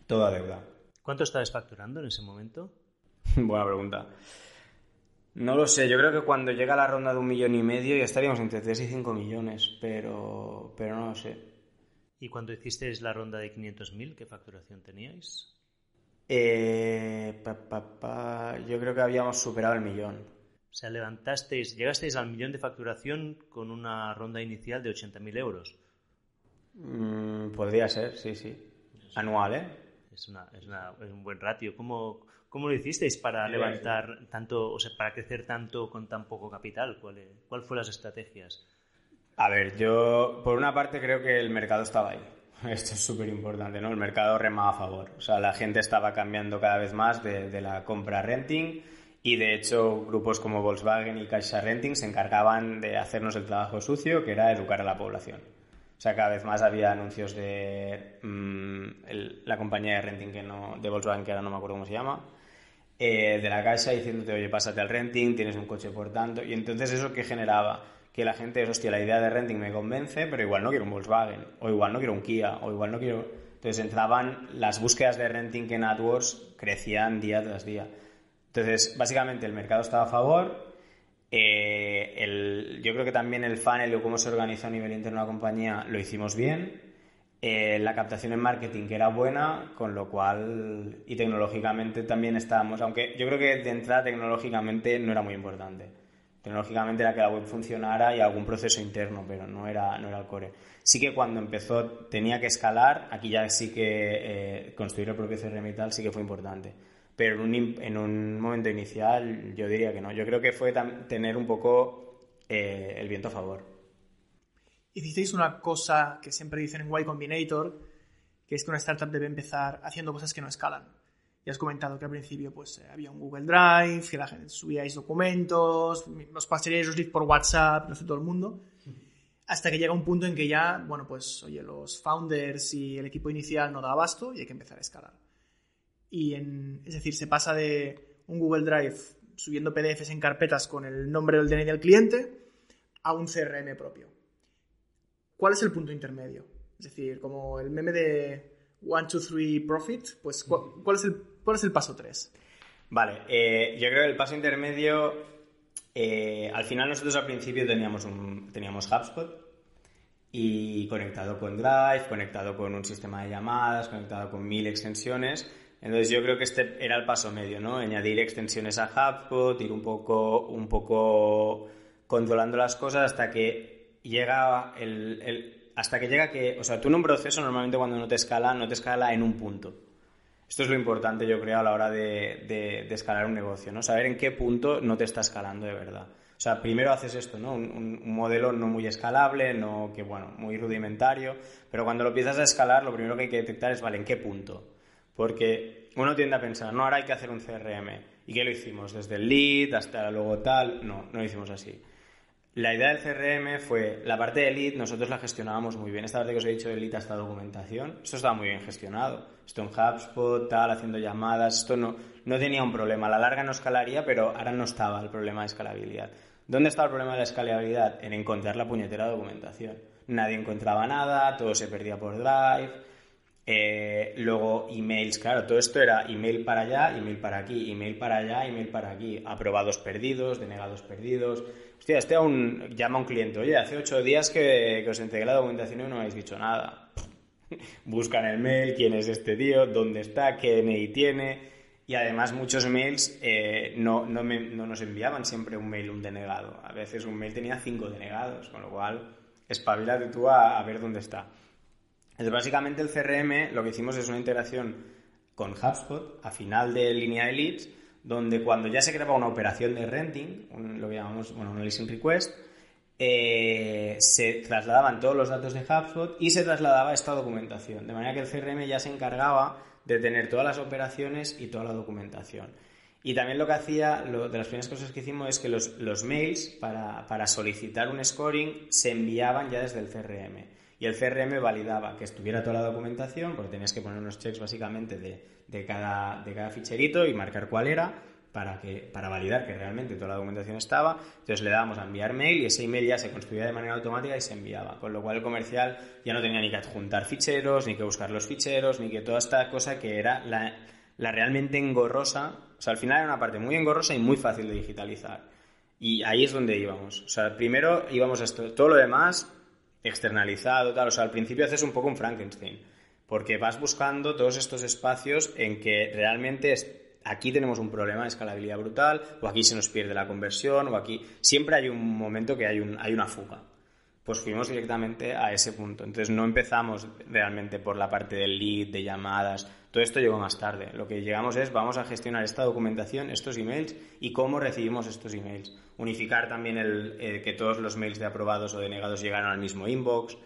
[SPEAKER 2] Toda deuda.
[SPEAKER 1] ¿Cuánto estabas facturando en ese momento?
[SPEAKER 2] Buena pregunta. No lo sé, yo creo que cuando llega la ronda de un millón y medio ya estaríamos entre 3 y 5 millones, pero, pero no lo sé.
[SPEAKER 1] ¿Y cuando hicisteis la ronda de 500.000, qué facturación teníais?
[SPEAKER 2] Eh, yo creo que habíamos superado el millón.
[SPEAKER 1] O sea, levantasteis, llegasteis al millón de facturación con una ronda inicial de 80.000 euros.
[SPEAKER 2] Mm, podría ser, sí, sí. Anual, ¿eh?
[SPEAKER 1] Es, una, es, es un buen ratio. ¿Cómo, ¿Cómo lo hicisteis para levantar tanto, o sea, para crecer tanto con tan poco capital? ¿Cuál, cuál fueron las estrategias?
[SPEAKER 2] A ver, yo por una parte creo que el mercado estaba ahí. Esto es súper importante, ¿no? El mercado remaba a favor. O sea, la gente estaba cambiando cada vez más de, de la compra renting y de hecho grupos como Volkswagen y Caixa Renting se encargaban de hacernos el trabajo sucio, que era educar a la población. O sea, cada vez más había anuncios de mm, la compañía de renting que no, de Volkswagen, que ahora no me acuerdo cómo se llama, eh, de la casa diciéndote, oye, pásate al renting, tienes un coche por tanto. Y entonces eso que generaba que la gente, hostia, la idea de renting me convence, pero igual no quiero un Volkswagen, o igual no quiero un Kia, o igual no quiero... Entonces entraban, las búsquedas de renting en AdWords crecían día tras día. Entonces, básicamente el mercado estaba a favor, eh, yo creo que también el funnel o cómo se organiza a nivel interno la compañía lo hicimos bien. Eh, la captación en marketing que era buena, con lo cual y tecnológicamente también estábamos, aunque yo creo que de entrada tecnológicamente no era muy importante. Tecnológicamente era que la web funcionara y algún proceso interno, pero no era, no era el core. Sí que cuando empezó tenía que escalar, aquí ya sí que eh, construir el propio CRM y tal sí que fue importante pero en un, momento inicial yo diría que no. Yo creo que fue tener un poco eh, el viento a favor.
[SPEAKER 3] Hicisteis una cosa que siempre dicen en Y Combinator, que es que una startup debe empezar haciendo cosas que no escalan. Ya has comentado que al principio pues, eh, había un Google Drive, que la gente subíais documentos, los pasaríais los por WhatsApp, lo hace todo el mundo. Hasta que llega un punto en que ya, bueno, pues, oye, los founders y el equipo inicial no da abasto y hay que empezar a escalar. Y en, es decir, se pasa de un Google Drive subiendo PDFs en carpetas con el nombre del DNI del cliente a un CRM propio. ¿Cuál es el punto intermedio? Es decir, como el meme de 1, 2, 3 Profit, pues ¿cuál, es, el, cuál es el paso 3?
[SPEAKER 2] Vale, eh, yo creo que el paso intermedio, eh, al final nosotros al principio teníamos, un, teníamos HubSpot y conectado con Drive, conectado con un sistema de llamadas, conectado con mil extensiones entonces yo creo que este era el paso medio, ¿no? Añadir extensiones a HubSpot, ir un poco, un poco controlando las cosas hasta que llega el, hasta que llega que, o sea, tú en un proceso normalmente cuando no te escala, no te escala en un punto. Esto es lo importante, yo creo, a la hora de, escalar un negocio, ¿no? Saber en qué punto no te está escalando de verdad. O sea, primero haces esto, ¿no? Un, modelo no muy escalable, no que, bueno, muy rudimentario, pero cuando lo empiezas a escalar, lo primero que hay que detectar es, vale, ¿en qué punto? Porque uno tiende a pensar, no, ahora hay que hacer un CRM. ¿Y qué lo hicimos? Desde el lead hasta luego tal. No, no lo hicimos así. La idea del CRM fue la parte de lead, nosotros la gestionábamos muy bien. Esta parte que os he dicho de lead hasta documentación, esto estaba muy bien gestionado. Esto en HubSpot, tal, haciendo llamadas, esto no, no tenía un problema. A la larga no escalaría, pero ahora no estaba el problema de escalabilidad. ¿Dónde está el problema de la escalabilidad? En encontrar la puñetera documentación. Nadie encontraba nada, todo se perdía por Drive eh, luego emails, claro, todo esto era email para allá, email para aquí, email para allá, email para aquí, aprobados perdidos, denegados perdidos. Hostia, este aún llama a un cliente, oye, hace ocho días que, os entregué la documentación y no me habéis dicho nada. Buscan el mail, quién es este tío, dónde está, qué DNI tiene. Y además muchos mails eh, no, no, nos enviaban siempre un mail un denegado. A veces un mail tenía cinco denegados, con lo cual espabilate tú a ver dónde está. Entonces, básicamente el CRM lo que hicimos es una integración con HubSpot a final de línea de leads, donde cuando ya se creaba una operación de renting, lo que llamamos bueno, un listing request, eh, se trasladaban todos los datos de HubSpot y se trasladaba esta documentación. De manera que el CRM ya se encargaba de tener todas las operaciones y toda la documentación. Y también lo que hacía, de las primeras cosas que hicimos es que los, los mails para, para solicitar un scoring se enviaban ya desde el CRM y el CRM validaba que estuviera toda la documentación, porque tenías que poner unos checks básicamente de, cada, de cada ficherito y marcar cuál era para, que, para validar que realmente toda la documentación estaba. Entonces le dábamos a enviar mail y ese email ya se construía de manera automática y se enviaba. Con lo cual el comercial ya no tenía ni que adjuntar ficheros, ni que buscar los ficheros, ni que toda esta cosa que era la, realmente engorrosa. O sea, al final era una parte muy engorrosa y muy fácil de digitalizar. Y ahí es donde íbamos. O sea, primero íbamos a. Todo lo demás externalizado, tal. O sea, al principio haces un poco un Frankenstein, porque vas buscando todos estos espacios en que realmente aquí tenemos un problema de escalabilidad brutal, o aquí se nos pierde la conversión, o aquí siempre hay un momento que hay, un, hay una fuga. Pues fuimos directamente a ese punto. Entonces no empezamos realmente por la parte del lead, de llamadas, todo esto llegó más tarde. Lo que llegamos es, vamos a gestionar esta documentación, estos emails y cómo recibimos estos emails. Unificar también eh, que todos los mails de aprobados o denegados llegaran al mismo inbox,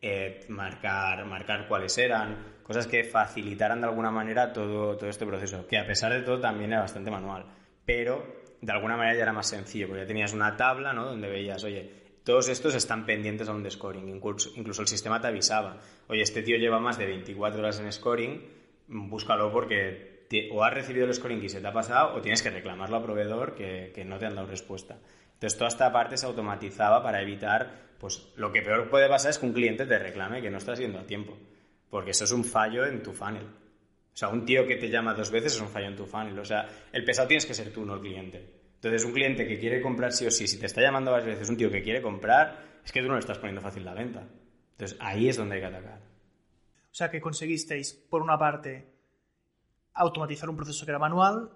[SPEAKER 2] eh, marcar, marcar cuáles eran, cosas que facilitaran de alguna manera todo, todo este proceso, que a pesar de todo también era bastante manual, pero de alguna manera ya era más sencillo, porque ya tenías una tabla ¿no? donde veías, oye, todos estos están pendientes aún de scoring. Incluso, incluso el sistema te avisaba, oye, este tío lleva más de 24 horas en scoring, búscalo porque o has recibido el scoring y se te ha pasado o tienes que reclamarlo al proveedor que, que no te han dado respuesta. Entonces, toda esta parte se automatizaba para evitar, pues lo que peor puede pasar es que un cliente te reclame que no estás yendo a tiempo, porque eso es un fallo en tu funnel. O sea, un tío que te llama dos veces es un fallo en tu funnel. O sea, el pesado tienes que ser tú, no el cliente. Entonces, un cliente que quiere comprar sí o sí, si te está llamando varias veces un tío que quiere comprar, es que tú no le estás poniendo fácil la venta. Entonces, ahí es donde hay que atacar.
[SPEAKER 3] O sea, que conseguisteis, por una parte, automatizar un proceso que era manual,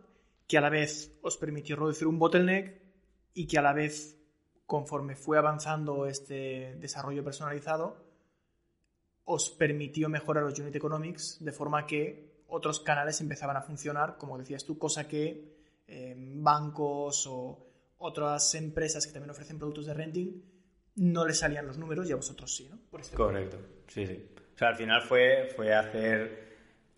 [SPEAKER 3] que a la vez os permitió reducir un bottleneck y que a la vez, conforme fue avanzando este desarrollo personalizado, os permitió mejorar los unit economics de forma que otros canales empezaban a funcionar, como decías tú, cosa que bancos o otras empresas que también ofrecen productos de renting, no les salían los números y a vosotros sí, ¿no?
[SPEAKER 2] Este Correcto, sí, sí. O sea, al final fue, fue hacer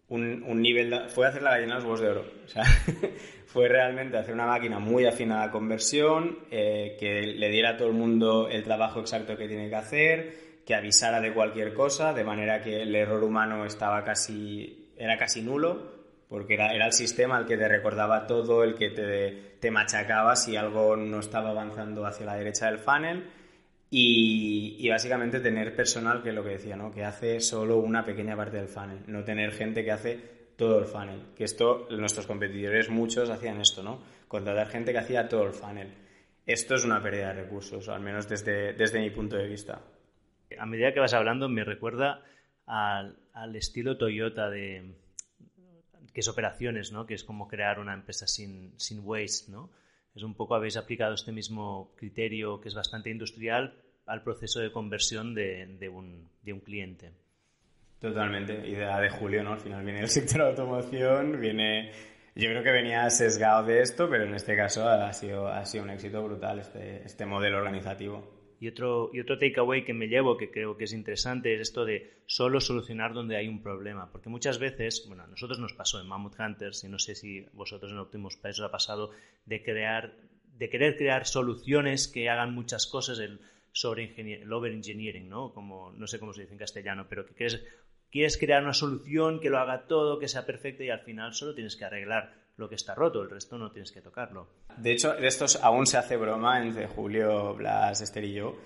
[SPEAKER 2] un, nivel, fue hacer la gallina de los huevos de oro. O sea, fue realmente hacer una máquina muy afina a conversión, eh, que le diera a todo el mundo el trabajo exacto que tiene que hacer, que avisara de cualquier cosa, de manera que el error humano estaba casi, era casi nulo porque era, era, el sistema el que te recordaba todo, el que te, te, machacaba si algo no estaba avanzando hacia la derecha del funnel y, básicamente tener personal que es lo que decía, ¿no? que hace solo una pequeña parte del funnel, no tener gente que hace todo el funnel, que esto nuestros competidores muchos hacían esto, ¿no? contratar gente que hacía todo el funnel. Esto es una pérdida de recursos, al menos desde, desde mi punto de vista.
[SPEAKER 1] A medida que vas hablando me recuerda al, al estilo Toyota de, que es operaciones, ¿no? Que es como crear una empresa sin, sin waste, ¿no? Es un poco, habéis aplicado este mismo criterio que es bastante industrial al proceso de conversión de, de, un, de un cliente.
[SPEAKER 2] Totalmente, idea de Julio, ¿no? Al final viene el sector de automoción, viene... Yo creo que venía sesgado de esto, pero en este caso ha sido, ha sido un éxito brutal este, este modelo organizativo.
[SPEAKER 1] Y otro, y otro takeaway que me llevo, que creo que es interesante, es esto de solo solucionar donde hay un problema. Porque muchas veces, bueno, a nosotros nos pasó en Mammoth Hunters, y no sé si vosotros en Optimus Price os ha pasado, de, crear, de querer crear soluciones que hagan muchas cosas, el, sobre el over-engineering, ¿no? Como, no sé cómo se dice en castellano, pero que quieres, quieres crear una solución que lo haga todo, que sea perfecta y al final solo tienes que arreglar lo que está roto, el resto no tienes que tocarlo.
[SPEAKER 2] De hecho, de estos aún se hace broma entre Julio, Blas, Esther y yo,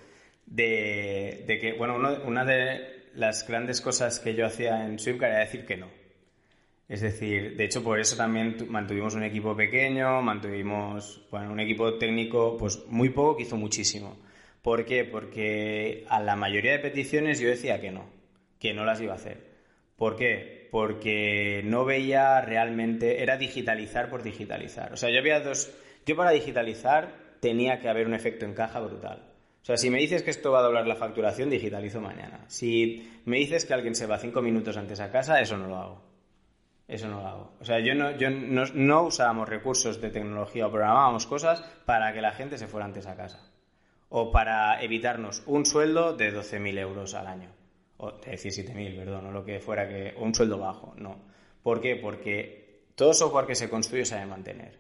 [SPEAKER 2] de, que, bueno, una de las grandes cosas que yo hacía en Swipcar era decir que no. Es decir, de hecho, por eso también mantuvimos un equipo pequeño, mantuvimos bueno, un equipo técnico, pues muy poco que hizo muchísimo. ¿Por qué? Porque a la mayoría de peticiones yo decía que no, que no las iba a hacer. ¿Por qué? Porque no veía realmente, era digitalizar por digitalizar. O sea, yo había dos, yo para digitalizar tenía que haber un efecto en caja brutal. O sea, si me dices que esto va a doblar la facturación, digitalizo mañana. Si me dices que alguien se va cinco minutos antes a casa, eso no lo hago. Eso no lo hago. O sea, yo no, yo no, no usábamos recursos de tecnología o programábamos cosas para que la gente se fuera antes a casa. O para evitarnos un sueldo de 12.000 euros al año o 17.000, perdón, o lo que fuera que, un sueldo bajo, no. ¿Por qué? Porque todo software que se construye se debe mantener.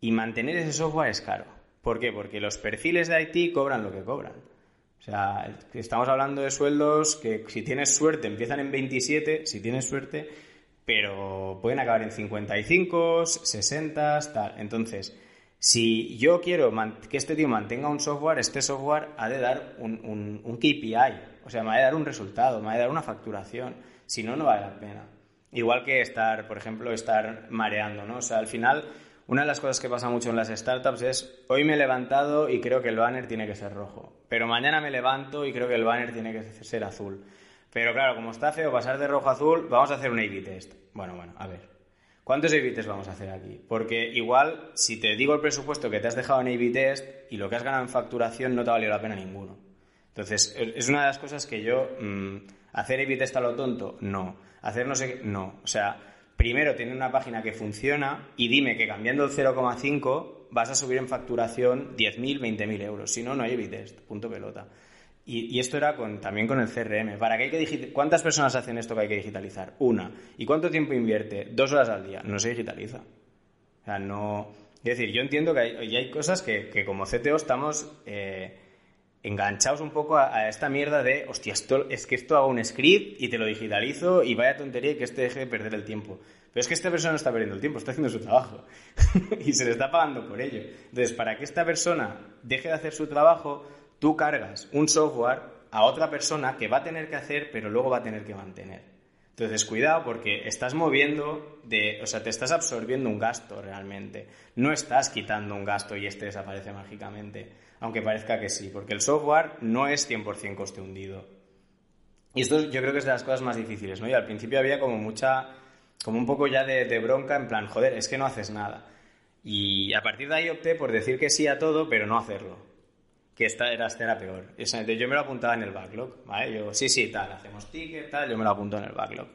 [SPEAKER 2] Y mantener ese software es caro. ¿Por qué? Porque los perfiles de IT cobran lo que cobran. O sea, estamos hablando de sueldos que si tienes suerte empiezan en 27, si tienes suerte, pero pueden acabar en 55, 60, tal. Entonces, si yo quiero que este tío mantenga un software, este software ha de dar un, un, KPI, o sea, me ha de dar un resultado, me ha de dar una facturación, si no, no vale la pena. Igual que estar, por ejemplo, estar mareando, ¿no? O sea, al final, una de las cosas que pasa mucho en las startups es, hoy me he levantado y creo que el banner tiene que ser rojo, pero mañana me levanto y creo que el banner tiene que ser azul. Pero claro, como está feo pasar de rojo a azul, vamos a hacer un A-B test. Bueno, bueno, a ver. ¿Cuántos A-B test vamos a hacer aquí? Porque igual, si te digo el presupuesto que te has dejado en A-B test y lo que has ganado en facturación no te ha valido la pena ninguno. Entonces, es una de las cosas que yo... Mm, ¿Hacer A-B test a lo tonto? No. ¿Hacer no sé qué? No. O sea, primero tener una página que funciona y dime que cambiando el 0,5 vas a subir en facturación 10.000, 20.000 euros. Si no, no hay A-B test. Punto pelota. Y, esto era con, también con el CRM. ¿Para qué hay que ¿Cuántas personas hacen esto que hay que digitalizar? Una. ¿Y cuánto tiempo invierte? Dos horas al día. No se digitaliza. O sea, no... Es decir, yo entiendo que hay, hay cosas que, como CTO estamos... Eh, enganchaos un poco a, esta mierda de, hostia, es que esto hago un script y te lo digitalizo y vaya tontería y que este deje de perder el tiempo. Pero es que esta persona no está perdiendo el tiempo, está haciendo su trabajo y se le está pagando por ello. Entonces, para que esta persona deje de hacer su trabajo, tú cargas un software a otra persona que va a tener que hacer, pero luego va a tener que mantener. Entonces, cuidado porque estás moviendo, o sea, te estás absorbiendo un gasto realmente. No estás quitando un gasto y este desaparece mágicamente, aunque parezca que sí, porque el software no es 100% coste hundido. Y esto yo creo que es de las cosas más difíciles, ¿no? Y al principio había como mucha, como un poco ya de, bronca, en plan, joder, es que no haces nada. Y a partir de ahí opté por decir que sí a todo, pero no hacerlo que esta era, esta era peor. Yo me lo apuntaba en el backlog, ¿vale? Yo, sí, sí, tal, hacemos ticket, tal, yo me lo apunto en el backlog.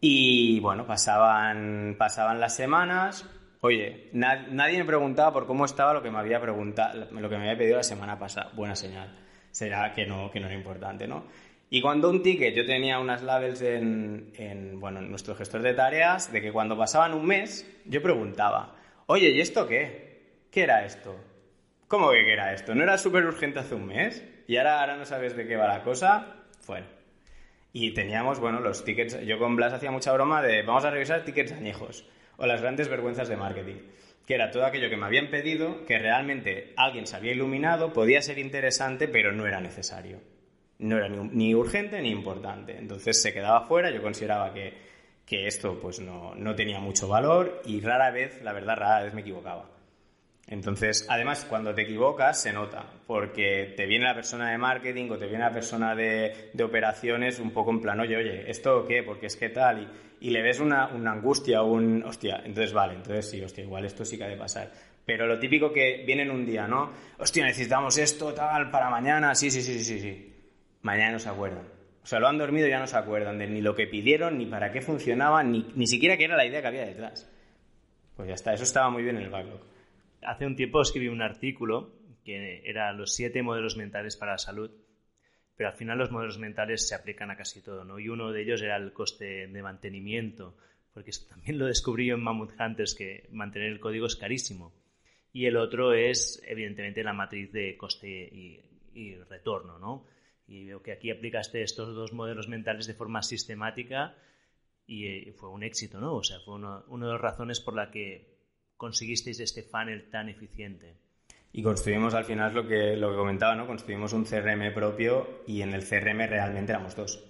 [SPEAKER 2] Y bueno, pasaban, pasaban las semanas. Oye, nadie me preguntaba por cómo estaba lo que me había preguntado, lo que me había pedido la semana pasada. Buena señal. Será que no, que no era importante, ¿no? Y cuando un ticket, yo tenía unas labels en, en, bueno, en nuestro gestor de tareas, de que cuando pasaban un mes, yo preguntaba, oye, ¿y esto qué? ¿Qué era esto? ¿Cómo que era esto? ¿No era súper urgente hace un mes? ¿Y ahora, ahora no sabes de qué va la cosa? Bueno. Y teníamos, bueno, los tickets. Yo con Blas hacía mucha broma de vamos a revisar tickets añejos o las grandes vergüenzas de marketing. Que era todo aquello que me habían pedido, que realmente alguien se había iluminado, podía ser interesante, pero no era necesario. No era ni, urgente ni importante. Entonces se quedaba fuera. Yo consideraba que, que esto pues no, no tenía mucho valor y rara vez, la verdad, rara vez me equivocaba. Entonces, además, cuando te equivocas se nota, porque te viene la persona de marketing o te viene la persona de, operaciones un poco en plan, oye, oye, ¿esto qué? Porque es que tal, y, le ves una, angustia, un, hostia, entonces vale, entonces sí, hostia, igual esto sí que ha de pasar. Pero lo típico que viene en un día, ¿no? Hostia, necesitamos esto, tal, para mañana, sí, sí, sí, sí, sí. Mañana no se acuerdan. O sea, lo han dormido y ya no se acuerdan de ni lo que pidieron, ni para qué funcionaba, ni, ni siquiera qué era la idea que había detrás. Pues ya está, eso estaba muy bien en el backlog
[SPEAKER 1] hace un tiempo escribí un artículo que era los siete modelos mentales para la salud, pero al final los modelos mentales se aplican a casi todo, ¿no? Y uno de ellos era el coste de mantenimiento, porque también lo descubrí en Mammoth Hunters, que mantener el código es carísimo. Y el otro es, evidentemente, la matriz de coste y, retorno, ¿no? Y veo que aquí aplicaste estos dos modelos mentales de forma sistemática y eh, fue un éxito, ¿no? O sea, fue una de las razones por la que conseguisteis este funnel tan eficiente?
[SPEAKER 2] Y construimos al final lo que, lo que comentaba, ¿no? Construimos un CRM propio y en el CRM realmente éramos dos.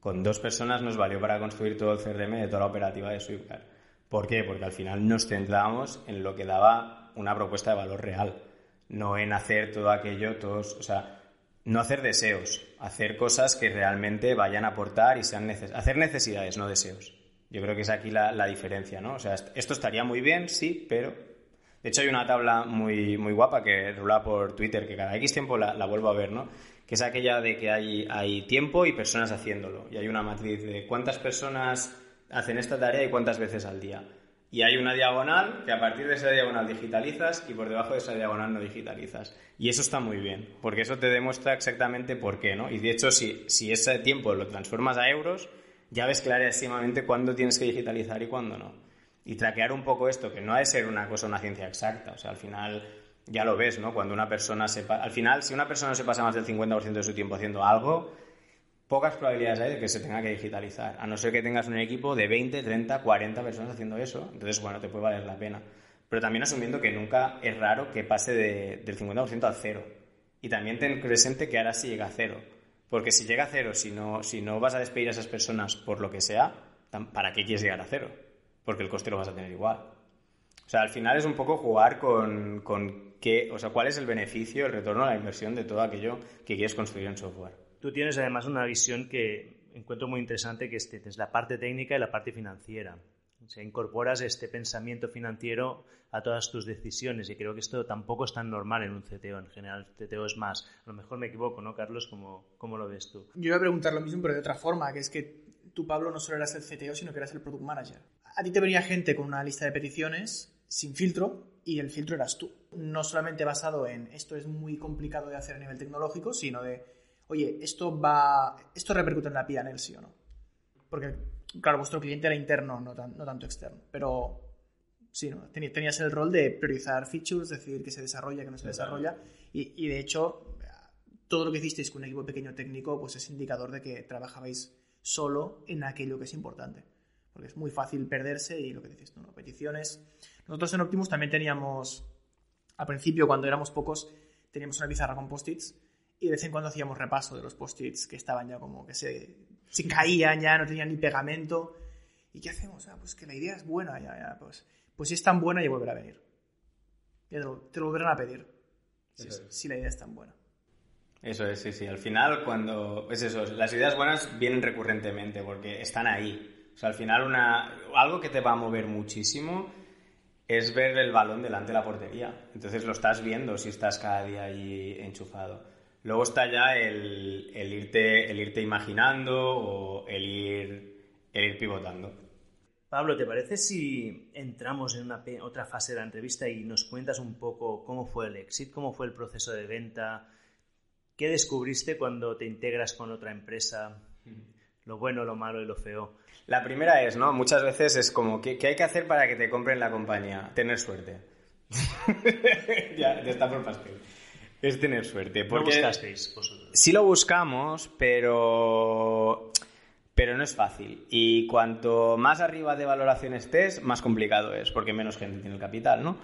[SPEAKER 2] Con dos personas nos valió para construir todo el CRM de toda la operativa de Swiftcard. ¿Por qué? Porque al final nos centrábamos en lo que daba una propuesta de valor real, no en hacer todo aquello, todos, o sea, no hacer deseos, hacer cosas que realmente vayan a aportar y sean necesarias. Hacer necesidades, no deseos. Yo creo que es aquí la, diferencia, ¿no? O sea, esto estaría muy bien, sí, pero... De hecho, hay una tabla muy, muy guapa que rula por Twitter, que cada X tiempo la, vuelvo a ver, ¿no? Que es aquella de que hay, hay tiempo y personas haciéndolo. Y hay una matriz de cuántas personas hacen esta tarea y cuántas veces al día. Y hay una diagonal que a partir de esa diagonal digitalizas y por debajo de esa diagonal no digitalizas. Y eso está muy bien, porque eso te demuestra exactamente por qué, ¿no? Y de hecho, si, si ese tiempo lo transformas a euros, ya ves clarísimamente cuándo tienes que digitalizar y cuándo no. Y traquear un poco esto, que no ha de ser una cosa, una ciencia exacta. O sea, al final ya lo ves, ¿no? Cuando una persona se Al final, si una persona se pasa más del 50% de su tiempo haciendo algo, pocas probabilidades hay de que se tenga que digitalizar. A no ser que tengas un equipo de 20, 30, 40 personas haciendo eso. Entonces, bueno, te puede valer la pena. Pero también asumiendo que nunca es raro que pase del 50% al cero. Y también ten presente que ahora sí llega a cero. Porque si llega a cero, si no, si no vas a despedir a esas personas por lo que sea, ¿para qué quieres llegar a cero? Porque el coste lo vas a tener igual. O sea, al final es un poco jugar con, con qué, o sea, cuál es el beneficio, el retorno a la inversión de todo aquello que quieres construir en software.
[SPEAKER 1] Tú tienes además una visión que encuentro muy interesante, que es la parte técnica y la parte financiera. O sea, incorporas este pensamiento financiero a todas tus decisiones y creo que esto tampoco es tan normal en un CTO. En general, el CTO es más. A lo mejor me equivoco, ¿no, Carlos? ¿Cómo, cómo lo ves tú?
[SPEAKER 3] Yo iba a preguntar lo mismo, pero de otra forma, que es que tú, Pablo, no solo eras el CTO, sino que eras el Product Manager. A ti te venía gente con una lista de peticiones sin filtro y el filtro eras tú. No solamente basado en esto es muy complicado de hacer a nivel tecnológico, sino de, oye, esto va, esto repercute en la PNL, sí o no. Porque, claro, vuestro cliente era interno, no, no tanto externo. Pero sí, ¿no? tenías el rol de priorizar features, decidir que se desarrolla, que no se desarrolla, y, de hecho todo lo que hicisteis con un equipo pequeño técnico, pues es indicador de que trabajabais solo en aquello que es importante. Porque es muy fácil perderse y lo que dices tú, ¿no? Peticiones. Nosotros en Optimus también teníamos, al principio, cuando éramos pocos, teníamos una pizarra con post-its y de vez en cuando hacíamos repaso de los post-its que estaban ya como que se, se caían ya, no tenían ni pegamento. ¿Y qué hacemos? Ah, pues que la idea es buena, ya, ya, pues, pues si es tan buena, ya volverá a venir. Ya te lo, te lo volverán a pedir. Si, si la idea es tan buena.
[SPEAKER 2] Eso es, sí, sí. Al final, cuando. Es eso, las ideas buenas vienen recurrentemente porque están ahí. O sea, al final, una, algo que te va a mover muchísimo es ver el balón delante de la portería. Entonces lo estás viendo si estás cada día ahí enchufado. Luego está ya el, el irte, el irte imaginando o el ir, el ir pivotando.
[SPEAKER 1] Pablo, ¿te parece si entramos en una otra fase de la entrevista y nos cuentas un poco cómo fue el exit, cómo fue el proceso de venta? ¿Qué descubriste cuando te integras con otra empresa? Lo bueno, lo malo y lo feo.
[SPEAKER 2] La primera es, ¿no? Muchas veces es como, ¿qué, qué hay que hacer para que te compren la compañía? Tener suerte. ya, ya está por pastel. Es tener suerte. Porque
[SPEAKER 1] ¿No buscasteis vosotros?
[SPEAKER 2] Sí lo buscamos, pero... Pero no es fácil. Y cuanto más arriba de valoración estés, más complicado es, porque menos gente tiene el capital, ¿no?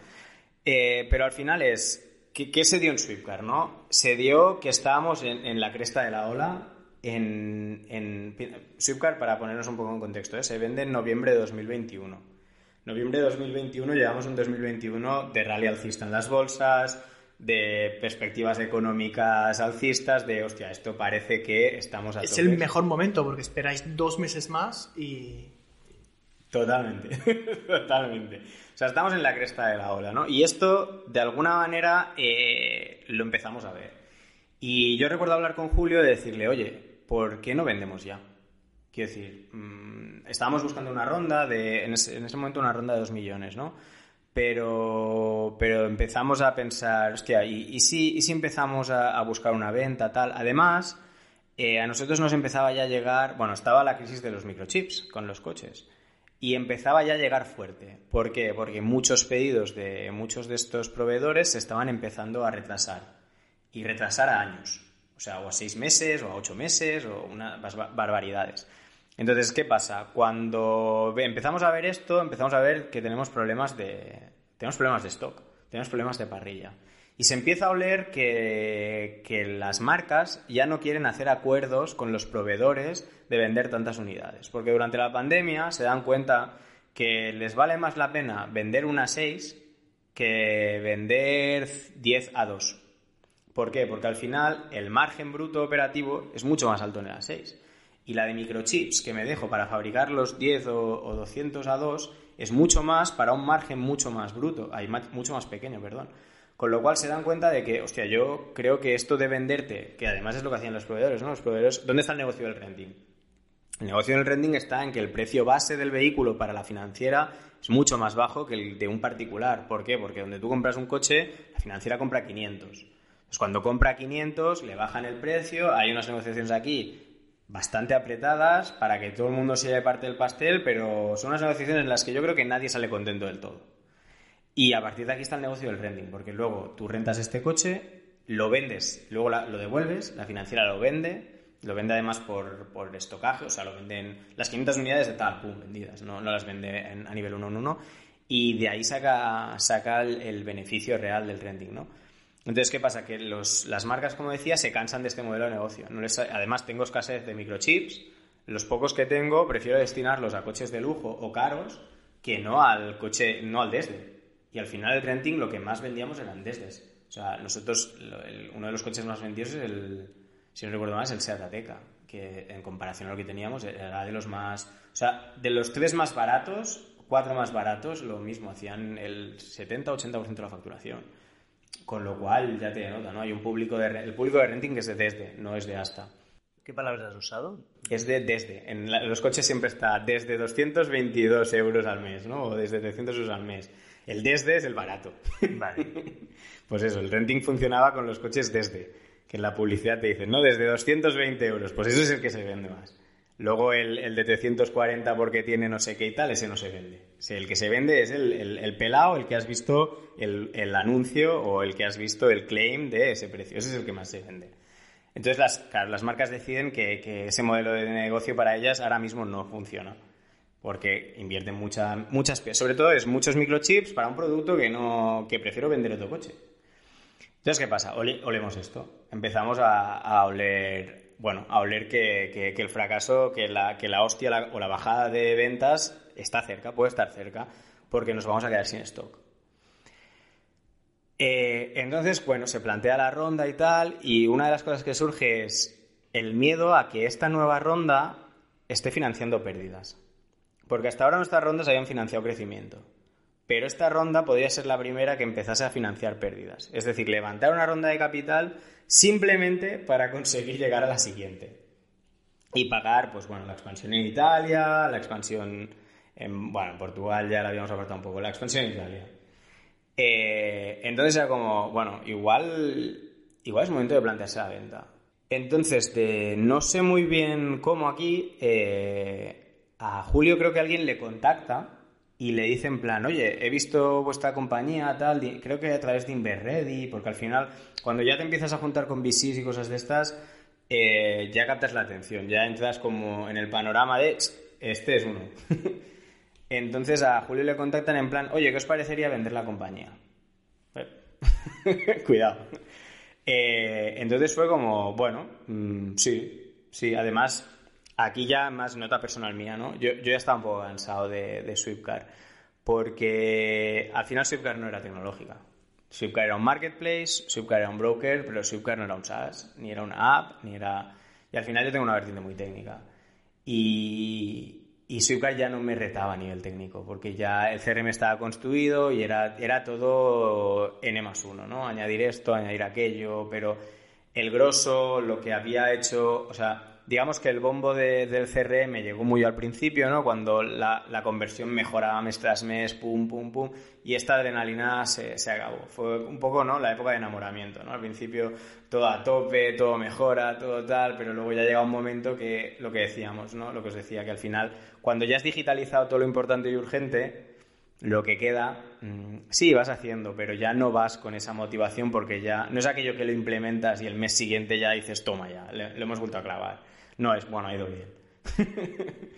[SPEAKER 2] Eh, pero al final es, ¿Qué, ¿Qué, se dio en Swiftcar, no? Se dio que estábamos en, en la cresta de la ola. En, en Swiftcar, para ponernos un poco en contexto, ¿eh? se vende en noviembre de 2021. Noviembre de 2021, llevamos un 2021 de rally alcista en las bolsas, de perspectivas económicas alcistas, de hostia, esto parece que estamos a
[SPEAKER 3] Es el mejor momento porque esperáis dos meses más y.
[SPEAKER 2] Totalmente, totalmente. O sea, estamos en la cresta de la ola, ¿no? Y esto, de alguna manera, eh, lo empezamos a ver. Y yo recuerdo hablar con Julio y decirle, oye, ¿por qué no vendemos ya? Quiero decir, mmm, estábamos buscando una ronda de, en ese, en ese, momento una ronda de dos millones, ¿no? Pero, pero empezamos a pensar, hostia, ¿y, y, si, y si empezamos a, a buscar una venta, tal? Además, eh, a nosotros nos empezaba ya a llegar, bueno, estaba la crisis de los microchips con los coches y empezaba ya a llegar fuerte. ¿Por qué? Porque muchos pedidos de muchos de estos proveedores se estaban empezando a retrasar y retrasar a años. O sea, o a seis meses, o a ocho meses, o unas barbaridades. Entonces, ¿qué pasa? Cuando empezamos a ver esto, empezamos a ver que tenemos problemas de, tenemos problemas de stock, tenemos problemas de parrilla. Y se empieza a oler que, que, las marcas ya no quieren hacer acuerdos con los proveedores de vender tantas unidades. Porque durante la pandemia se dan cuenta que les vale más la pena vender una 6 que vender 10 a 2. ¿Por qué? Porque al final el margen bruto operativo es mucho más alto en la 6. Y la de microchips que me dejo para fabricar los 10 o, o 200 a 2 es mucho más para un margen mucho más bruto, hay mucho más pequeño, perdón. Con lo cual se dan cuenta de que, hostia, yo creo que esto de venderte, que además es lo que hacían los proveedores, ¿no? Los proveedores, ¿dónde está el negocio del renting? El negocio del renting está en que el precio base del vehículo para la financiera es mucho más bajo que el de un particular. ¿Por qué? Porque donde tú compras un coche, la financiera compra 500. Entonces, cuando compra 500, le bajan el precio, hay unas negociaciones aquí bastante apretadas para que todo el mundo se lleve parte del pastel, pero son unas negociaciones en las que yo creo que nadie sale contento del todo. Y a partir de aquí está el negocio del renting, porque luego tú rentas este coche, lo vendes, luego la, lo devuelves, la financiera lo vende, lo vende además por, por estocaje, o sea, lo venden las 500 unidades de tal, pum, vendidas, no, no las vende en, a nivel 1 en 1, y de ahí saca, saca el, el, beneficio real del renting, ¿no? Entonces, ¿qué pasa? Que los, las marcas, como decía, se cansan de este modelo de negocio. No les, además, tengo escasez de microchips, los pocos que tengo prefiero destinarlos a coches de lujo o caros que no al coche, no al desde. Y al final el renting lo que más vendíamos eran desdes. O sea, nosotros, el, uno de los coches más vendidos es el, si no recuerdo mal, es el Seat Ateca, que en comparación a lo que teníamos era de los más... O sea, de los tres más baratos, cuatro más baratos, lo mismo, hacían el 70-80% de la facturación. Con lo cual, ya te nota, ¿no? Hay un público de... El público de renting que es de desde, no es de hasta.
[SPEAKER 1] ¿Qué palabras has usado?
[SPEAKER 2] Es de desde. En, la, en los coches siempre está desde 222 euros al mes, ¿no? O desde 300 euros al mes. El desde es el barato.
[SPEAKER 1] Vale.
[SPEAKER 2] pues eso, el renting funcionaba con los coches desde, que en la publicidad te dicen, no, desde 220 euros, pues eso es el que se vende más. Luego el, el de 340 porque tiene no sé qué y tal, ese no se vende. El que se vende es el, el, el pelado, el que has visto el, el, anuncio o el que has visto el claim de ese precio. Ese es el que más se vende. Entonces, las, las marcas deciden que, ese modelo de negocio para ellas ahora mismo no funciona. Porque invierten mucha, muchas Sobre todo es muchos microchips para un producto que, no, que prefiero vender otro coche. Entonces, ¿qué pasa? olemos esto. Empezamos a, oler, bueno, a oler que, el fracaso, que la, que la hostia o la bajada de ventas está cerca, puede estar cerca, porque nos vamos a quedar sin stock. Eh, entonces, bueno, se plantea la ronda y tal, y una de las cosas que surge es el miedo a que esta nueva ronda esté financiando pérdidas. Porque hasta ahora nuestras rondas habían financiado crecimiento. Pero esta ronda podría ser la primera que empezase a financiar pérdidas. Es decir, levantar una ronda de capital simplemente para conseguir llegar a la siguiente. Y pagar, pues bueno, la expansión en Italia, la expansión en, bueno, en Portugal ya la habíamos apartado un poco, la expansión en Italia. Eh, entonces era como, bueno, igual, igual es momento de plantearse la venta. Entonces, no sé muy bien cómo aquí, eh, a Julio creo que alguien le contacta y le dice en plan, oye, he visto vuestra compañía, tal, creo que a través de Inverready, porque al final, cuando ya te empiezas a juntar con VCs y cosas de estas, eh, ya captas la atención, ya entras como en el panorama de, este es uno. Entonces a Julio le contactan en plan, oye, ¿qué os parecería vender la compañía? Cuidado. Eh, entonces fue como, bueno, mm, sí, sí, además, aquí ya más nota personal mía, ¿no? Yo, ya estaba un poco cansado de, de Swiftcar, porque al final Swiftcar no era tecnológica. Swiftcar era un marketplace, Swiftcar era un broker, pero Swiftcar no era un SaaS, ni era una app, ni era... Y al final yo tengo una vertiente muy técnica. Y, y Swiftcard ya no me retaba a nivel técnico, porque ya el CRM estaba construido y era, era todo N más uno, ¿no? Añadir esto, añadir aquello, pero el grosso, lo que había hecho, o sea, digamos que el bombo del CRM llegó muy al principio, ¿no? Cuando la, conversión mejoraba mes tras mes, pum, pum, pum, y esta adrenalina se, se, acabó. Fue un poco, ¿no? La época de enamoramiento, ¿no? Al principio todo a tope, todo mejora, todo tal, pero luego ya llega un momento que, lo que decíamos, ¿no? Lo que os decía, que al final, cuando ya has digitalizado todo lo importante y urgente, lo que queda, mm, sí, vas haciendo, pero ya no vas con esa motivación porque ya no es aquello que lo implementas y el mes siguiente ya dices, toma ya, lo hemos vuelto a clavar no es, bueno, ha ido bien.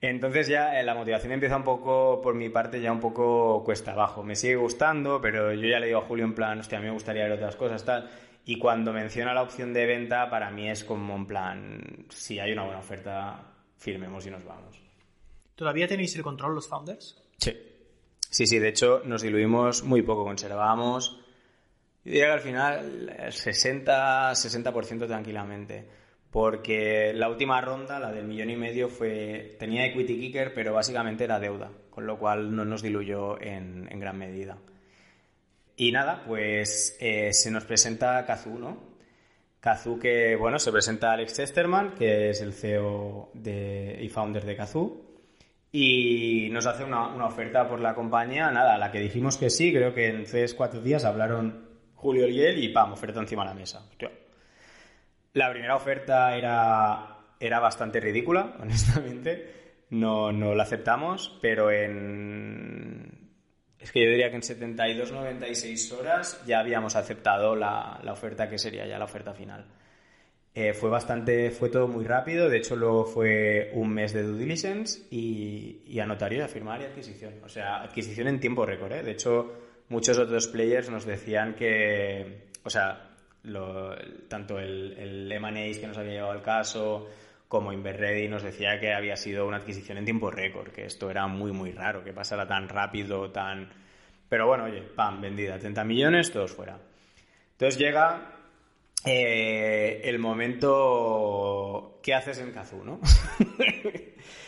[SPEAKER 2] Entonces ya eh, la motivación empieza un poco, por mi parte, ya un poco cuesta abajo. Me sigue gustando, pero yo ya le digo a Julio en plan, hostia, a mí me gustaría ver otras cosas, tal. Y cuando menciona la opción de venta, para mí es como en plan, si hay una buena oferta, firmemos y nos vamos.
[SPEAKER 3] ¿Todavía tenéis el control los founders?
[SPEAKER 2] Sí. Sí, sí, de hecho nos diluimos muy poco, conservamos, yo diría que al final 60, 60% tranquilamente porque la última ronda, la del millón y medio, fue tenía equity kicker, pero básicamente era deuda, con lo cual no nos diluyó en, gran medida. Y nada, pues eh, se nos presenta Kazoo, ¿no? Kazoo que, bueno, se presenta Alex Chesterman, que es el CEO de, y founder de Kazoo, y nos hace una, oferta por la compañía, nada, a la que dijimos que sí, creo que en tres, cuatro días hablaron Julio él y pam, oferta encima de la mesa. La primera oferta era, era bastante ridícula, honestamente. No, no la aceptamos, pero en. Es que yo diría que en 72, 96 horas ya habíamos aceptado la, oferta que sería ya la oferta final. Eh, fue bastante, fue todo muy rápido, de hecho luego fue un mes de due diligence y, y a notario de firmar y adquisición. O sea, adquisición en tiempo récord, ¿eh? De hecho, muchos otros players nos decían que, o sea, tanto el, el M&A que nos había llevado al caso como Inverready nos decía que había sido una adquisición en tiempo récord, que esto era muy, muy raro, que pasara tan rápido, tan... Pero bueno, oye, pam, vendida, 30 millones, todos fuera. Entonces llega eh, el momento... ¿Qué haces en Kazoo, no?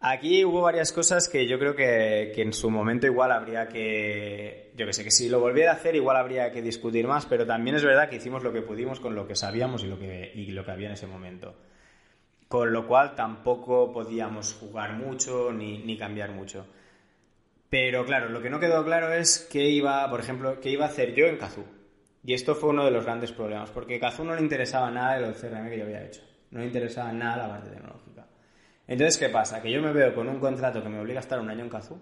[SPEAKER 2] Aquí hubo varias cosas que yo creo que, en su momento igual habría que, yo que sé, que si lo volviera a hacer igual habría que discutir más, pero también es verdad que hicimos lo que pudimos con lo que sabíamos y lo que, y lo que había en ese momento. Con lo cual tampoco podíamos jugar mucho ni, ni cambiar mucho. Pero claro, lo que no quedó claro es qué iba, por ejemplo, qué iba a hacer yo en Kazoo. Y esto fue uno de los grandes problemas, porque Kazoo no le interesaba nada de lo CRM que yo había hecho. No le interesaba nada la parte tecnológica. Entonces, ¿qué pasa? Que yo me veo con un contrato que me obliga a estar un año en Kazoo,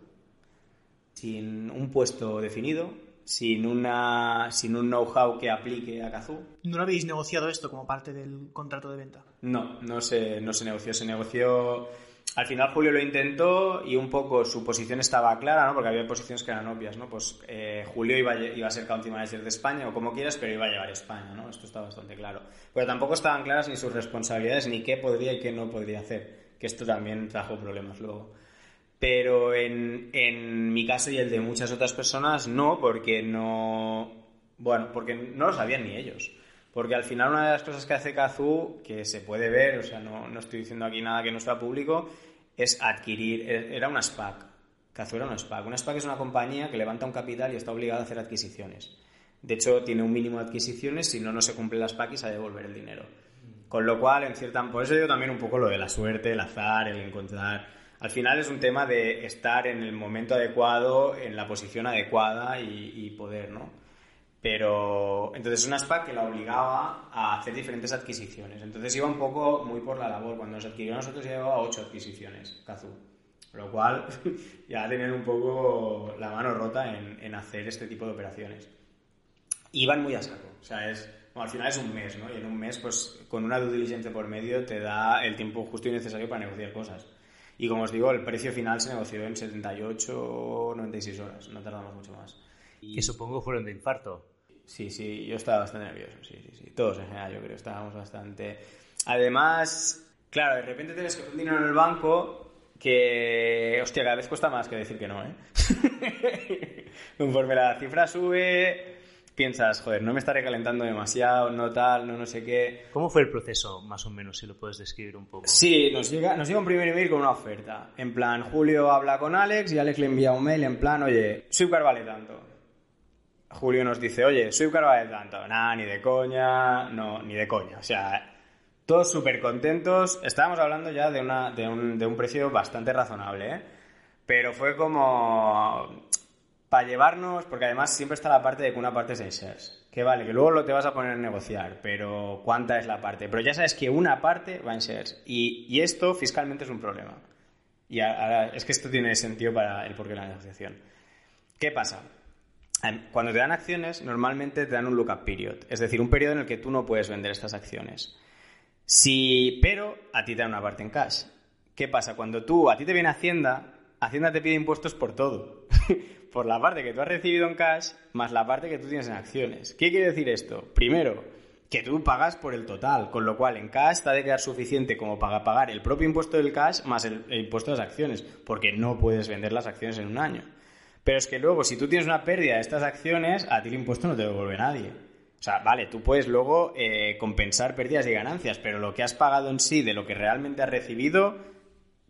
[SPEAKER 2] sin un puesto definido, sin, una, sin un know-how que aplique a Kazoo.
[SPEAKER 3] ¿No lo habéis negociado esto como parte del contrato de venta?
[SPEAKER 2] No, no se, no se negoció. Se negoció. Al final Julio lo intentó y un poco su posición estaba clara, ¿no? Porque había posiciones que eran obvias, ¿no? Pues eh, Julio iba, iba a ser country manager de España o como quieras, pero iba a llevar España, ¿no? Esto está bastante claro. Pero tampoco estaban claras ni sus responsabilidades ni qué podría y qué no podría hacer. Que esto también trajo problemas luego. Pero en, en mi caso y el de muchas otras personas no, porque no. Bueno, porque no lo sabían ni ellos. Porque al final una de las cosas que hace Kazoo, que se puede ver, o sea, no, no estoy diciendo aquí nada que no sea público, es adquirir, e, era una SPAC. Kazoo era una SPAC. Una SPAC es una compañía que levanta un capital y está obligada a hacer adquisiciones. De hecho, tiene un mínimo de adquisiciones, si no, no se cumple la SPAC y se ha de devolver el dinero. Con lo cual, en cierta... Por eso digo también un poco lo de la suerte, el azar, el encontrar al final es un tema de estar en el momento adecuado, en la posición adecuada y, poder, ¿no? Pero entonces es una SPAC que la obligaba a hacer diferentes adquisiciones. Entonces iba un poco muy por la labor. Cuando nos adquirió a nosotros ya llevaba ocho adquisiciones, Kazu. Lo cual ya tenían un poco la mano rota en, hacer este tipo de operaciones. Iban muy a saco. O sea, es, al final es un mes, ¿no? Y en un mes, pues con una due diligence por medio te da el tiempo justo y necesario para negociar cosas. Y como os digo, el precio final se negoció en 78 o 96 horas, no tardamos mucho más.
[SPEAKER 1] Que supongo fueron de infarto.
[SPEAKER 2] Sí, sí, yo estaba bastante nervioso, sí, sí, sí. Todos en general, yo creo, estábamos bastante... Además, claro, de repente tienes que un dinero en el banco que, hostia, cada vez cuesta más que decir que no, ¿eh? Conforme la cifra sube, piensas, joder, no me está recalentando demasiado, no tal, no no sé qué.
[SPEAKER 1] ¿Cómo fue el proceso, más o menos, si lo puedes describir un poco?
[SPEAKER 2] Sí, nos llega, nos llega un primer email con una oferta. En plan, Julio habla con Alex y Alex le envía un mail en plan, oye, Swipcar vale tanto. Julio nos dice, oye, Swipcar vale tanto. Nada, ni de coña, no, ni de coña. O sea, todos súper contentos. Estábamos hablando ya de, una, de, un, de un precio bastante razonable, ¿eh? Pero fue como para llevarnos, porque además siempre está la parte de que una parte es en shares. Que vale, que luego lo te vas a poner a negociar, pero ¿cuánta es la parte? Pero ya sabes que una parte va en shares. Y, esto fiscalmente es un problema. Y ahora, es que esto tiene sentido para el porqué de la negociación. ¿Qué pasa? Em, cuando te dan acciones, normalmente te dan un lookup period, es decir, un periodo en el que tú no puedes vender estas acciones. Si, pero a ti te dan una parte en cash. ¿Qué pasa? Cuando tú, a ti te viene Hacienda, Hacienda te pide impuestos por todo. por la parte que tú has recibido en cash más la parte que tú tienes en acciones. ¿Qué quiere decir esto? Primero, que tú pagas por el total, con lo cual en cash te ha de quedar suficiente como para pagar el propio impuesto del cash más el, impuesto de las acciones, porque no puedes vender las acciones en un año. Pero es que luego, si tú tienes una pérdida de estas acciones, a ti el impuesto no te devuelve nadie. O sea, vale, tú puedes luego eh, compensar pérdidas y ganancias, pero lo que has pagado en sí de lo que realmente has recibido,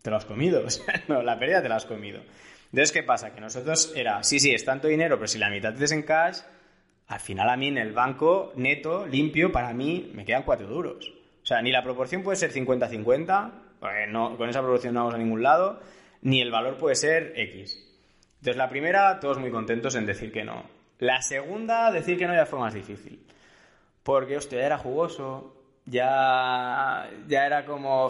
[SPEAKER 2] te lo has comido. O sea, no, la pérdida te la has comido. Entonces, ¿qué pasa? Que nosotros era, sí, sí, es tanto dinero, pero si la mitad es en cash, al final a mí en el banco neto, limpio, para mí me quedan cuatro duros. O sea, ni la proporción puede ser 50-50, no, con esa proporción no vamos a ningún lado, ni el valor puede ser X. Entonces, la primera, todos muy contentos en decir que no. La segunda, decir que no ya fue más difícil. Porque, hostia, ya era jugoso, ya, ya era como...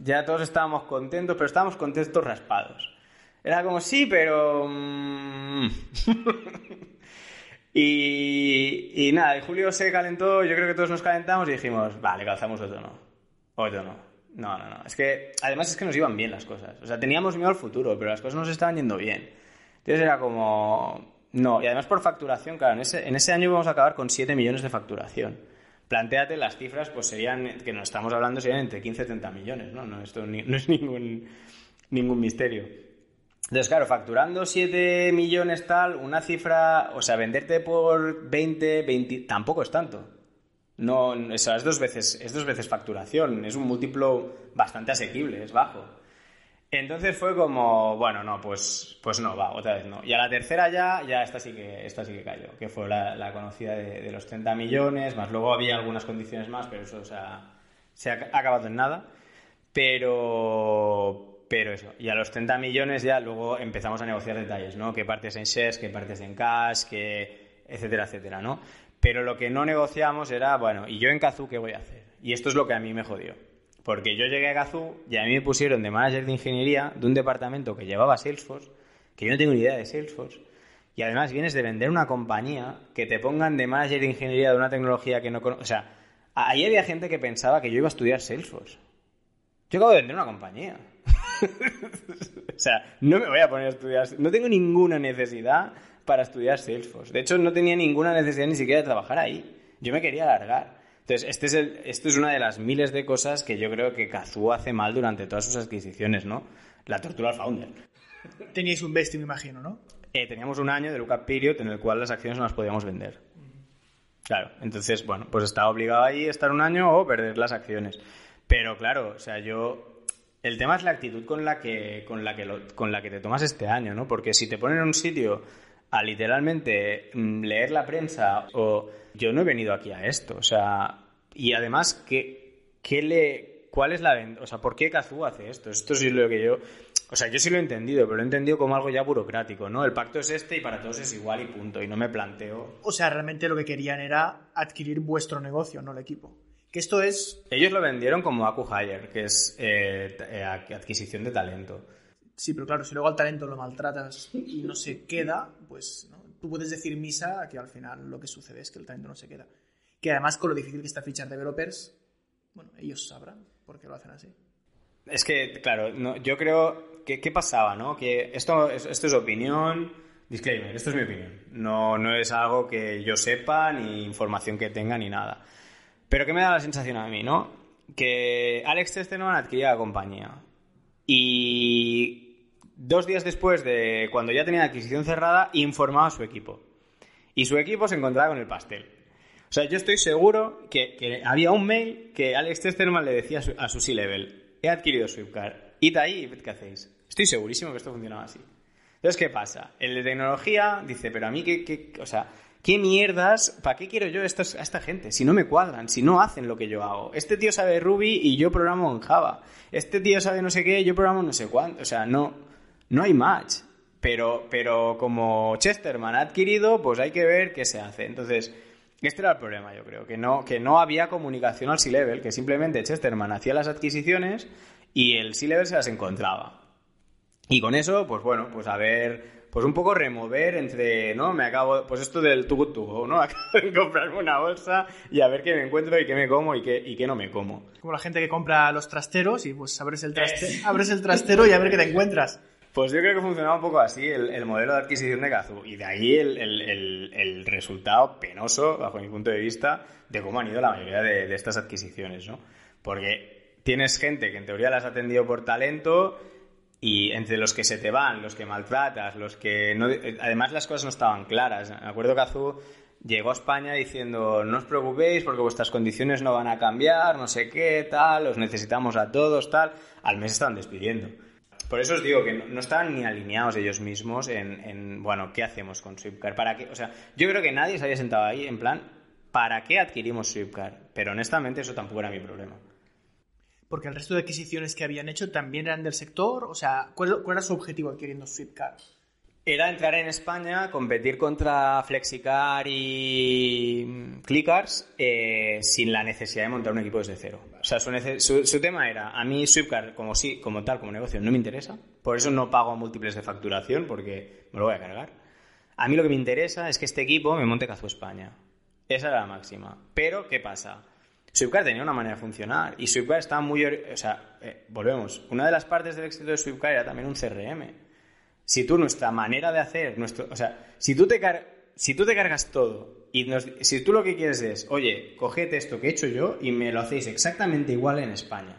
[SPEAKER 2] Ya todos estábamos contentos, pero estábamos contentos raspados. Era como, sí, pero... Mm". y, y nada, y Julio se calentó, yo creo que todos nos calentamos y dijimos, vale, calzamos otro no. Otro no. No, no, no. Es que, además es que nos iban bien las cosas. O sea, teníamos miedo al futuro, pero las cosas nos estaban yendo bien. Entonces era como... No, y además por facturación, claro, en ese, en ese año íbamos a acabar con 7 millones de facturación. Plantéate, las cifras, pues serían, que nos estamos hablando, serían entre 15 y 30 millones, ¿no? no esto no es ningún, ningún misterio. Entonces, claro, facturando 7 millones tal, una cifra, o sea, venderte por 20, 20, tampoco es tanto. No, es dos veces, es dos veces facturación, es un múltiplo bastante asequible, es bajo. Entonces fue como, bueno, no, pues, pues no, va, otra vez no. Y a la tercera ya, ya esta sí que, esta sí que cayó, que fue la, conocida de, los 30 millones, más luego había algunas condiciones más, pero eso se ha acabado en nada. Pero, pero eso, y a los 30 millones ya luego empezamos a negociar detalles, ¿no? ¿Qué partes en shares, qué partes en cash, qué, etcétera, etcétera, ¿no? Pero lo que no negociamos era, bueno, ¿y yo en Kazoo qué voy a hacer? Y esto es lo que a mí me jodió. Porque yo llegué a Kazoo y a mí me pusieron de manager de ingeniería de un departamento que llevaba Salesforce, que yo no tengo ni idea de Salesforce, Y además vienes de vender una compañía que te pongan de manager de ingeniería de una tecnología que no conoces. O sea, ahí había gente que pensaba que yo iba a estudiar Salesforce. Yo acabo de vender una compañía. o sea, no me voy a poner a estudiar. No tengo ninguna necesidad para estudiar Salesforce. De hecho, no tenía ninguna necesidad ni siquiera de trabajar ahí. Yo me quería alargar. Entonces, este es esto es una de las miles de cosas que yo creo que Kazoo hace mal durante todas sus adquisiciones, ¿no? La tortura al founder.
[SPEAKER 3] Teníais un vesting, me imagino, ¿no?
[SPEAKER 2] Eh, teníamos un año de lookup period en el cual las acciones no las podíamos vender. Claro, entonces, bueno, pues estaba obligado ahí a estar un año o perder las acciones. Pero claro, o sea, yo el tema es la actitud con la que, con la que, con la que te tomas este año, ¿no? Porque si te ponen en un sitio a literalmente mm, leer la prensa o yo no he venido aquí a esto, o sea, y además, ¿qué, qué le, ¿cuál es la... O sea, ¿por qué Kazoo hace esto? Esto sí es lo que yo... O sea, yo sí lo he entendido, pero lo he entendido como algo ya burocrático, ¿no? El pacto es este y para todos es igual y punto, y no me planteo...
[SPEAKER 3] O sea, realmente lo que querían era adquirir vuestro negocio, no el equipo. Que esto es...
[SPEAKER 2] Ellos lo vendieron como AcuHire, que es eh, eh, adquisición de talento.
[SPEAKER 3] Sí, pero claro, si luego al talento lo maltratas y no se queda, pues tú puedes decir misa que al final lo que sucede es que el talento no se queda. Que además con lo difícil que está fichar developers, bueno, ellos sabrán por qué lo hacen así.
[SPEAKER 2] Es que, claro, yo creo que ¿qué pasaba, no? Que esto, esto es opinión, disclaimer, esto es mi opinión. No, no es algo que yo sepa, ni información que tenga, ni nada. Pero ¿qué me da la sensación a mí, no? Que Alex Testenman adquiría la compañía. Y dos días después de cuando ya tenía la adquisición cerrada, informaba a su equipo. Y su equipo se encontraba con el pastel. O sea, yo estoy seguro que, había un mail que Alex Testerman le decía a su, C-Level, he adquirido Swiftcard, id ahí y qué hacéis. Estoy segurísimo que esto funcionaba así. Entonces, ¿qué pasa? El de tecnología dice, pero a mí, ¿qué, qué, o sea, ¿Qué mierdas? ¿Para qué quiero yo a, esta gente? Si no me cuadran, si no hacen lo que yo hago. Este tío sabe Ruby y yo programo en Java. Este tío sabe no sé qué, yo programo no sé cuánto. O sea, no, no hay match. Pero, pero como Chesterman ha adquirido, pues hay que ver qué se hace. Entonces, este era el problema, yo creo, que no, que no había comunicación al C-Level, que simplemente Chesterman hacía las adquisiciones y el C-Level se las encontraba. Y con eso, pues bueno, pues a ver pues un poco remover entre, ¿no? Me acabo, pues esto del tubo tubo, ¿no? Acabo de comprarme una bolsa y a ver qué me encuentro y qué me como y qué, y qué no me como.
[SPEAKER 3] Como la gente que compra los trasteros y pues abres el, traste abres el trastero y a ver qué te encuentras.
[SPEAKER 2] Pues yo creo que funcionaba un poco así el, modelo de adquisición de Kazoo y de ahí el, resultado penoso, bajo mi punto de vista, de cómo han ido la mayoría de, estas adquisiciones, ¿no? Porque tienes gente que en teoría las ha atendido por talento y entre los que se te van, los que maltratas, los que no... Además las cosas no estaban claras. Me acuerdo que Azul llegó a España diciendo no os preocupéis porque vuestras condiciones no van a cambiar, no sé qué, tal, os necesitamos a todos, tal. Al mes estaban despidiendo. Por eso os digo que no, estaban ni alineados ellos mismos en, en, bueno, ¿qué hacemos con Swipcar? ¿Para qué? O sea, yo creo que nadie se había sentado ahí en plan, ¿para qué adquirimos Swipcar? Pero honestamente eso tampoco era mi problema
[SPEAKER 3] porque el resto de adquisiciones que habían hecho también eran del sector. O sea, ¿cuál, era su objetivo adquiriendo Swiftcar?
[SPEAKER 2] Era entrar en España, competir contra Flexicar y Clickars eh, sin la necesidad de montar un equipo desde cero. O sea, su, tema era, a mí Swiftcar como, sí, como tal, como negocio, no me interesa. Por eso no pago múltiples de facturación, porque me lo voy a cargar. A mí lo que me interesa es que este equipo me monte Cazo España. Esa era la máxima. Pero, ¿qué pasa? Swiftcar tenía una manera de funcionar y Swiftcar estaba muy... O sea, eh, volvemos, una de las partes del éxito de Swiftcar era también un CRM. Si tú nuestra manera de hacer, nuestro, o sea, si tú te, si tú te cargas todo y si tú lo que quieres es, oye, cogete esto que he hecho yo y me lo hacéis exactamente igual en España.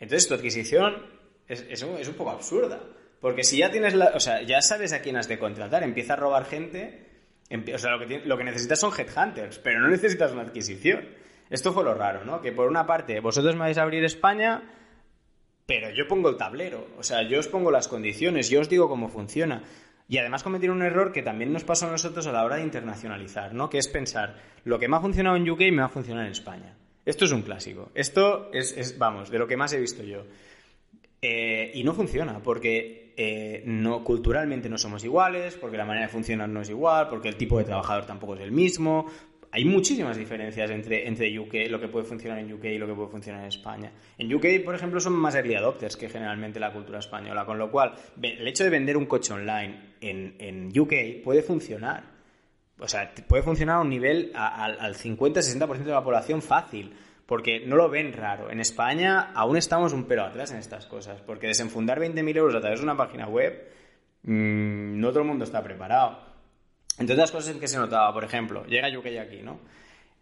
[SPEAKER 2] Entonces tu adquisición es, es, un, es un poco absurda. Porque si ya tienes la, o sea, ya sabes a quién has de contratar, empieza a robar gente, o sea, lo que, lo que necesitas son headhunters, pero no necesitas una adquisición. Esto fue lo raro, ¿no? Que por una parte vosotros me vais a abrir España, pero yo pongo el tablero, o sea, yo os pongo las condiciones, yo os digo cómo funciona. Y además cometer un error que también nos pasó a nosotros a la hora de internacionalizar, ¿no? Que es pensar, lo que me ha funcionado en UK me va a funcionar en España. Esto es un clásico. Esto es, vamos, de lo que más he visto yo. Eh, y no funciona, porque eh, no, culturalmente no somos iguales, porque la manera de funcionar no es igual, porque el tipo de trabajador tampoco es el mismo, hay muchísimas diferencias entre, entre UK, lo que puede funcionar en UK y lo que puede funcionar en España. En UK, por ejemplo, son más early adopters que generalmente la cultura española, con lo cual el hecho de vender un coche online en, en UK puede funcionar. O sea, puede funcionar a un nivel al 50-60% de la población fácil, porque no lo ven raro. En España aún estamos un pelo atrás en estas cosas, porque desenfundar 20.000 euros a través de una página web, mmm, no todo el mundo está preparado. Entre otras cosas en que se notaba, por ejemplo, llega UK aquí, ¿no?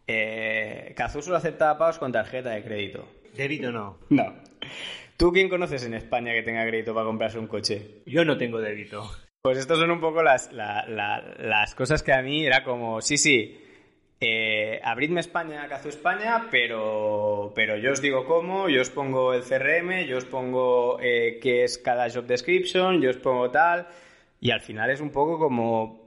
[SPEAKER 2] Eh, solo acepta pagos con tarjeta de crédito.
[SPEAKER 1] ¿Débito no?
[SPEAKER 2] No. ¿Tú quién conoces en España que tenga crédito para comprarse un coche?
[SPEAKER 1] Yo no tengo débito.
[SPEAKER 2] Pues estas son un poco las, las cosas que a mí era como, sí, sí, eh, abridme España, Cazú España, pero, pero yo os digo cómo, yo os pongo el CRM, yo os pongo eh, qué es cada job description, yo os pongo tal, y al final es un poco como,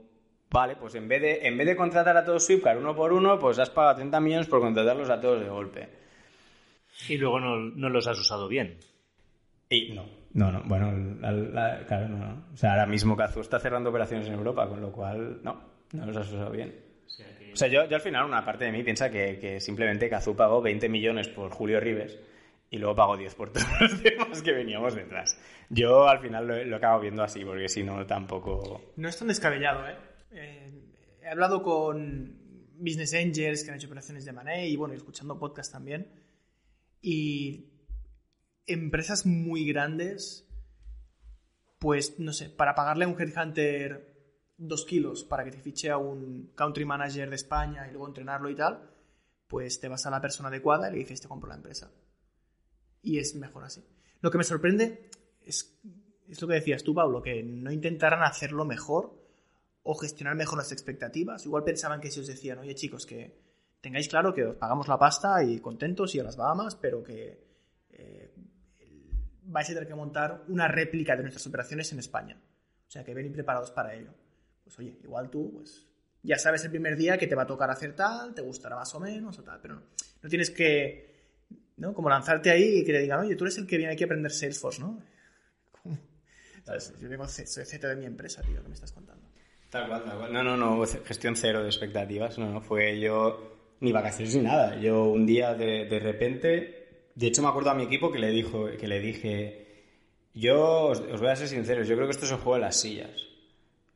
[SPEAKER 2] Vale, pues en vez de, en vez de contratar a todos Swipcar uno por uno, pues has pagado 30 millones por contratarlos a todos de golpe.
[SPEAKER 1] Y luego no, los has usado bien.
[SPEAKER 2] Y no, no, no. Bueno, claro, no, O sea, ahora mismo Kazu está cerrando operaciones en Europa, con lo cual, no, no los has usado bien. O sea, yo, al final, una parte de mí piensa que, simplemente Kazu pagó 20 millones por Julio Rives y luego pagó 10 por todos los demás que veníamos detrás. Yo al final lo, lo acabo viendo así, porque si no, tampoco.
[SPEAKER 3] No es tan descabellado, ¿eh? Eh, he hablado con business angels que han hecho operaciones de money y bueno, escuchando podcast también. Y empresas muy grandes, pues no sé, para pagarle a un headhunter dos kilos para que te fiche a un country manager de España y luego entrenarlo y tal, pues te vas a la persona adecuada y le dices te compro la empresa. Y es mejor así. Lo que me sorprende es, es lo que decías tú, Pablo, que no intentaran hacerlo mejor o gestionar mejor las expectativas. Igual pensaban que si os decían, oye chicos, que tengáis claro que os pagamos la pasta y contentos y a las Bahamas, pero que eh, vais a tener que montar una réplica de nuestras operaciones en España. O sea, que venid preparados para ello. Pues oye, igual tú, pues ya sabes el primer día que te va a tocar hacer tal, te gustará más o menos o tal, pero no, tienes que, ¿no? Como lanzarte ahí y que te digan, oye, tú eres el que viene aquí a aprender Salesforce, ¿no? Yo Z de mi empresa, tío, ¿qué me estás contando?
[SPEAKER 2] No, no, no, gestión cero de expectativas. No, no, fue yo ni vacaciones ni nada. Yo un día de, de repente, de hecho me acuerdo a mi equipo que le, dijo, que le dije, yo os, voy a ser sincero, yo creo que esto es un juego de las sillas.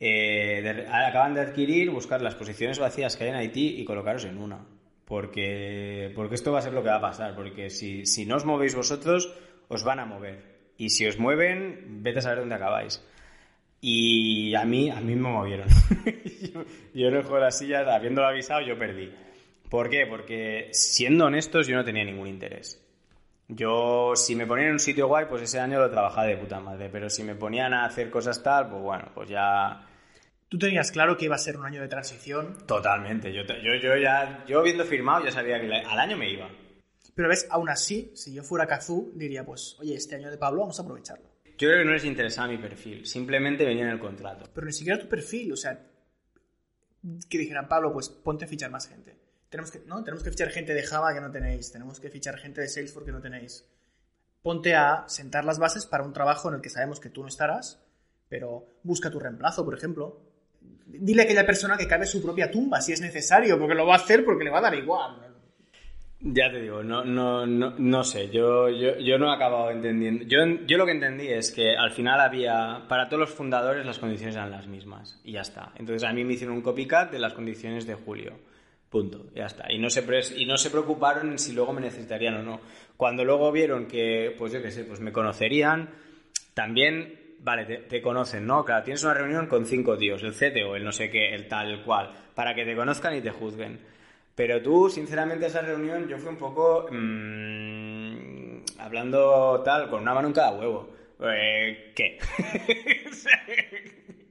[SPEAKER 2] Eh, acaban de adquirir, buscar las posiciones vacías que hay en Haití y colocaros en una. Porque, porque esto va a ser lo que va a pasar. Porque si, si no os movéis vosotros, os van a mover. Y si os mueven, vete a saber dónde acabáis. Y a mí, a mí me movieron. yo, en el juego de las sillas, habiéndolo avisado, yo perdí. ¿Por qué? Porque, siendo honestos, yo no tenía ningún interés. Yo, si me ponían en un sitio guay, pues ese año lo trabajaba de puta madre. Pero si me ponían a hacer cosas tal, pues bueno, pues ya...
[SPEAKER 3] ¿Tú tenías claro que iba a ser un año de transición?
[SPEAKER 2] Totalmente. Yo, yo, yo ya, yo habiendo firmado, ya sabía que al año me iba.
[SPEAKER 3] Pero ves, aún así, si yo fuera Kazú, diría, pues, oye, este año de Pablo vamos a aprovecharlo.
[SPEAKER 2] Yo creo que no les interesaba mi perfil, simplemente venía en el contrato.
[SPEAKER 3] Pero ni siquiera tu perfil, o sea, que dijeran, Pablo, pues ponte a fichar más gente. Tenemos que, ¿no? tenemos que fichar gente de Java que no tenéis, tenemos que fichar gente de Salesforce que no tenéis. Ponte a sentar las bases para un trabajo en el que sabemos que tú no estarás, pero busca tu reemplazo, por ejemplo. Dile a aquella persona que cabe su propia tumba si es necesario, porque lo va a hacer porque le va a dar igual.
[SPEAKER 2] Ya te digo, no, no, no, no sé, yo, yo, yo, no he acabado entendiendo. Yo, yo lo que entendí es que al final había, para todos los fundadores las condiciones eran las mismas y ya está. Entonces a mí me hicieron un copycat de las condiciones de Julio. Punto, ya está. Y no se, y no se preocuparon en si luego me necesitarían o no. Cuando luego vieron que, pues yo qué sé, pues me conocerían, también, vale, te, conocen, ¿no? Claro, tienes una reunión con cinco tíos, el CTO, el no sé qué, el tal, el cual, para que te conozcan y te juzguen. Pero tú, sinceramente, esa reunión yo fui un poco mmm, hablando tal, con una mano en cada huevo. Eh, ¿Qué?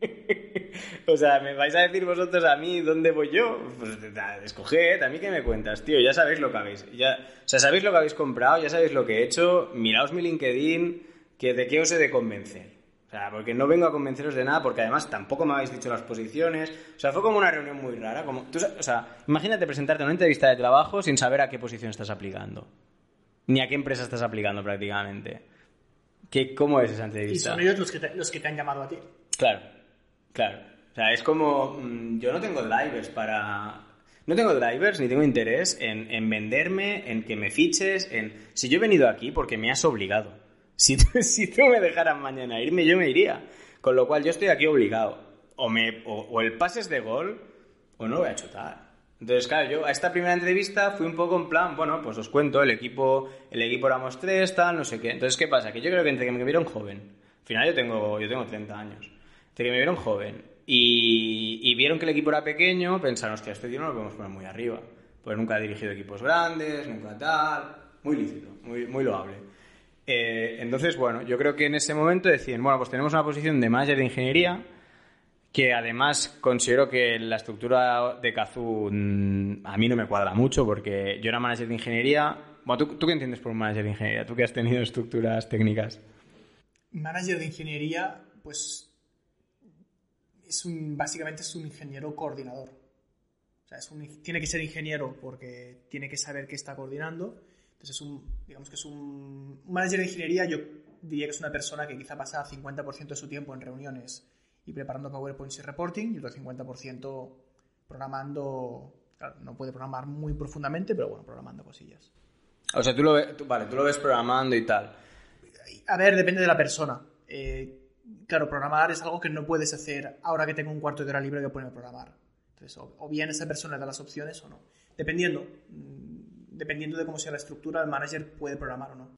[SPEAKER 2] o sea, ¿me vais a decir vosotros a mí dónde voy yo? Pues escoged, a mí qué me cuentas, tío, ya sabéis lo que habéis. Ya, sabéis lo que habéis comprado, ya sabéis lo que he hecho, miraos mi LinkedIn, que de qué os he de convencer. O sea, porque no vengo a convenceros de nada, porque además tampoco me habéis dicho las posiciones. O sea, fue como una reunión muy rara. Como, o sea, imagínate presentarte en una entrevista de trabajo sin saber a qué posición estás aplicando. Ni a qué empresa estás aplicando prácticamente. ¿Qué, ¿Cómo es esa entrevista?
[SPEAKER 3] Y son ellos los que, te, los que te han llamado a ti.
[SPEAKER 2] Claro, claro. O sea, es como... Mm, yo no tengo drivers para... no tengo drivers ni tengo interés en, en, venderme, en que me fiches, en... Si yo he venido aquí porque me has obligado. Si tú, me dejaras mañana irme, yo me iría. Con lo cual yo estoy aquí obligado. O, me, o, el pase es de gol o no lo voy a chutar. Entonces, claro, yo a esta primera entrevista fui un poco en plan, bueno, pues os cuento, el equipo, el equipo éramos tres, tal, no sé qué. Entonces, ¿qué pasa? Que yo creo que entre que me vieron joven, al final yo tengo, yo tengo 30 años, entre que me vieron joven y, y vieron que el equipo era pequeño, pensaron, hostia, este tío no lo podemos poner muy arriba. Pues nunca ha dirigido equipos grandes, nunca tal, muy lícito, muy, muy loable. Eh, entonces, bueno, yo creo que en ese momento decían, bueno, pues tenemos una posición de manager de ingeniería, que además considero que la estructura de Kazoo mm, a mí no me cuadra mucho porque yo era manager de ingeniería. Bueno, ¿tú, qué entiendes por un manager de ingeniería? ¿Tú que has tenido estructuras técnicas?
[SPEAKER 3] Manager de ingeniería, pues es un, básicamente es un ingeniero coordinador. O sea, tiene que ser ingeniero porque tiene que saber qué está coordinando. Entonces, es un, digamos que es un, un manager de ingeniería, yo diría que es una persona que quizá pasa 50% de su tiempo en reuniones y preparando PowerPoints y reporting y otro 50% programando, claro, no puede programar muy profundamente, pero bueno, programando cosillas.
[SPEAKER 2] O sea, tú lo, ves, vale, tú lo ves programando y tal.
[SPEAKER 3] A ver, depende de la persona. Eh, claro, programar es algo que no puedes hacer ahora que tengo un cuarto de hora libre que ponerme a programar. Entonces, o, bien esa persona da las opciones o no. Dependiendo, mm, dependiendo de cómo sea la estructura, el manager puede programar o no.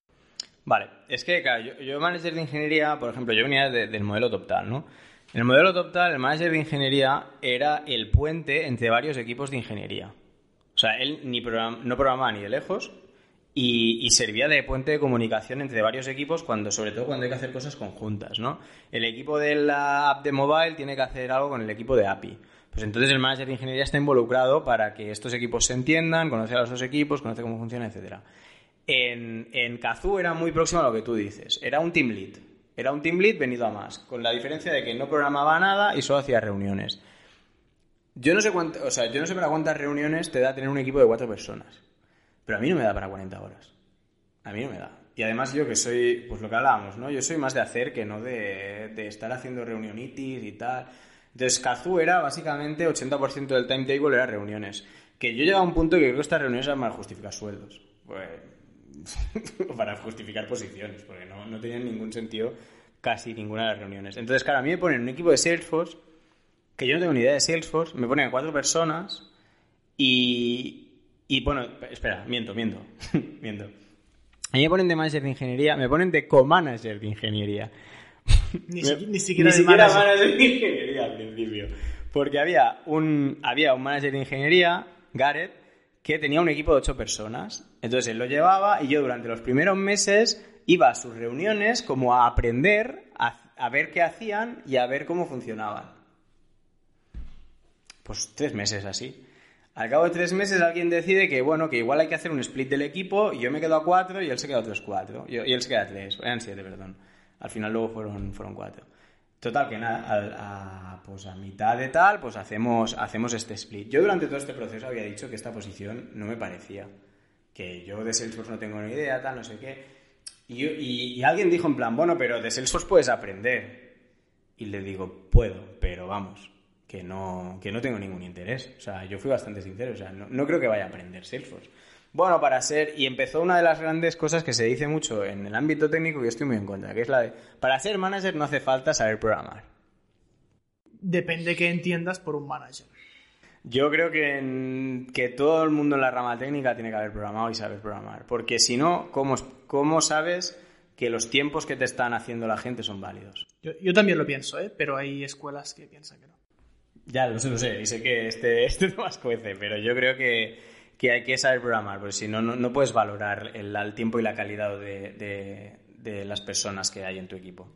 [SPEAKER 2] Vale, es que, yo, yo manager de ingeniería, por ejemplo, yo venía del modelo top-down, ¿no? En el modelo TopTal, el manager de ingeniería era el puente entre varios equipos de ingeniería. O sea, él ni no programaba ni de lejos y, servía de puente de comunicación entre varios equipos, cuando, sobre todo cuando hay que hacer cosas conjuntas, ¿no? El equipo de la app de mobile tiene que hacer algo con el equipo de API. Pues entonces el manager de ingeniería está involucrado para que estos equipos se entiendan, conocer a los dos equipos, conocer cómo funciona, etc. En, en Kazoo era muy próximo a lo que tú dices. Era un team lead. Era un team lead venido a más, con la diferencia de que no programaba nada y solo hacía reuniones. Yo no sé cuánto, o sea, yo no sé para cuántas reuniones te da tener un equipo de cuatro personas. Pero a mí no me da para 40 horas. A mí no me da. Y además yo que soy, pues lo que hablábamos, ¿no? Yo soy más de hacer que no de, de estar haciendo reunionitis y tal. Kazoo era básicamente 80% del timetable era reuniones. Que yo llegaba a un punto que creo que estas reuniones eran para justificar sueldos. Pues para justificar posiciones, porque no, no tenían ningún sentido casi ninguna de las reuniones. Entonces, claro, a mí me ponen un equipo de Salesforce, que yo no tengo ni idea de Salesforce, me ponen a cuatro personas y, y bueno, espera, miento, miento, miento. A mí me ponen de manager de ingeniería, me ponen de co-manager de ingeniería.
[SPEAKER 3] Ni, siquiera, de manager.
[SPEAKER 2] de ingeniería al principio. Porque había un, había un manager de ingeniería, Gareth, que tenía un equipo de ocho personas. Entonces él lo llevaba y yo durante los primeros meses iba a sus reuniones como a aprender, a, ver qué hacían y a ver cómo funcionaban. Pues tres meses así. Al cabo de tres meses alguien decide que, bueno, que igual hay que hacer un split del equipo y yo me quedo a cuatro y él se queda a otros cuatro. Y, él se queda a tres, eran siete, perdón. Al final luego fueron, fueron cuatro. Total, que nada, a, pues a mitad de tal, pues hacemos, hacemos este split. Yo durante todo este proceso había dicho que esta posición no me parecía. Que yo de Salesforce no tengo ni idea, tal, no sé qué. Y, y, alguien dijo en plan, bueno, pero de Salesforce puedes aprender. Y le digo, puedo, pero vamos, que no, que no tengo ningún interés. O sea, yo fui bastante sincero, o sea, no, no creo que vaya a aprender Salesforce. Bueno, para ser, y empezó una de las grandes cosas que se dice mucho en el ámbito técnico y estoy muy en contra, que es la de, para ser manager no hace falta saber programar.
[SPEAKER 3] Depende qué entiendas por un manager.
[SPEAKER 2] Yo creo que, que todo el mundo en la rama técnica tiene que haber programado y saber programar, porque si no, ¿cómo, cómo sabes que los tiempos que te están haciendo la gente son válidos?
[SPEAKER 3] Yo, también lo pienso, ¿eh? pero hay escuelas que piensan que no.
[SPEAKER 2] Ya, lo sé, lo sé, y sé que este, este no más cuece, pero yo creo que que hay que saber programar, porque si no, no, puedes valorar el, tiempo y la calidad de, las personas que hay en tu equipo.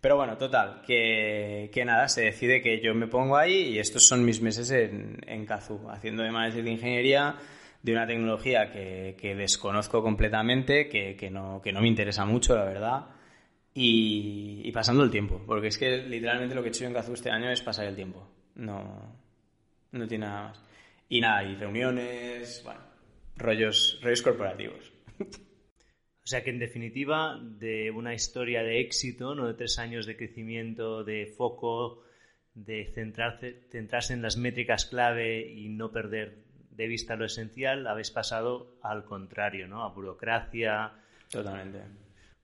[SPEAKER 2] Pero bueno, total, que, nada, se decide que yo me pongo ahí y estos son mis meses en, en Kazoo, haciendo de manager de ingeniería de una tecnología que, desconozco completamente, que, no, que no me interesa mucho, la verdad, y, pasando el tiempo, porque es que literalmente lo que he hecho en Kazoo este año es pasar el tiempo, no, no tiene nada más. Y nada, y reuniones, bueno, rollos, rollos corporativos.
[SPEAKER 1] O sea que en definitiva, de una historia de éxito, ¿no? de tres años de crecimiento, de foco, de centrarse, centrarse en las métricas clave y no perder de vista lo esencial, habéis pasado al contrario, ¿no? A burocracia.
[SPEAKER 2] Totalmente.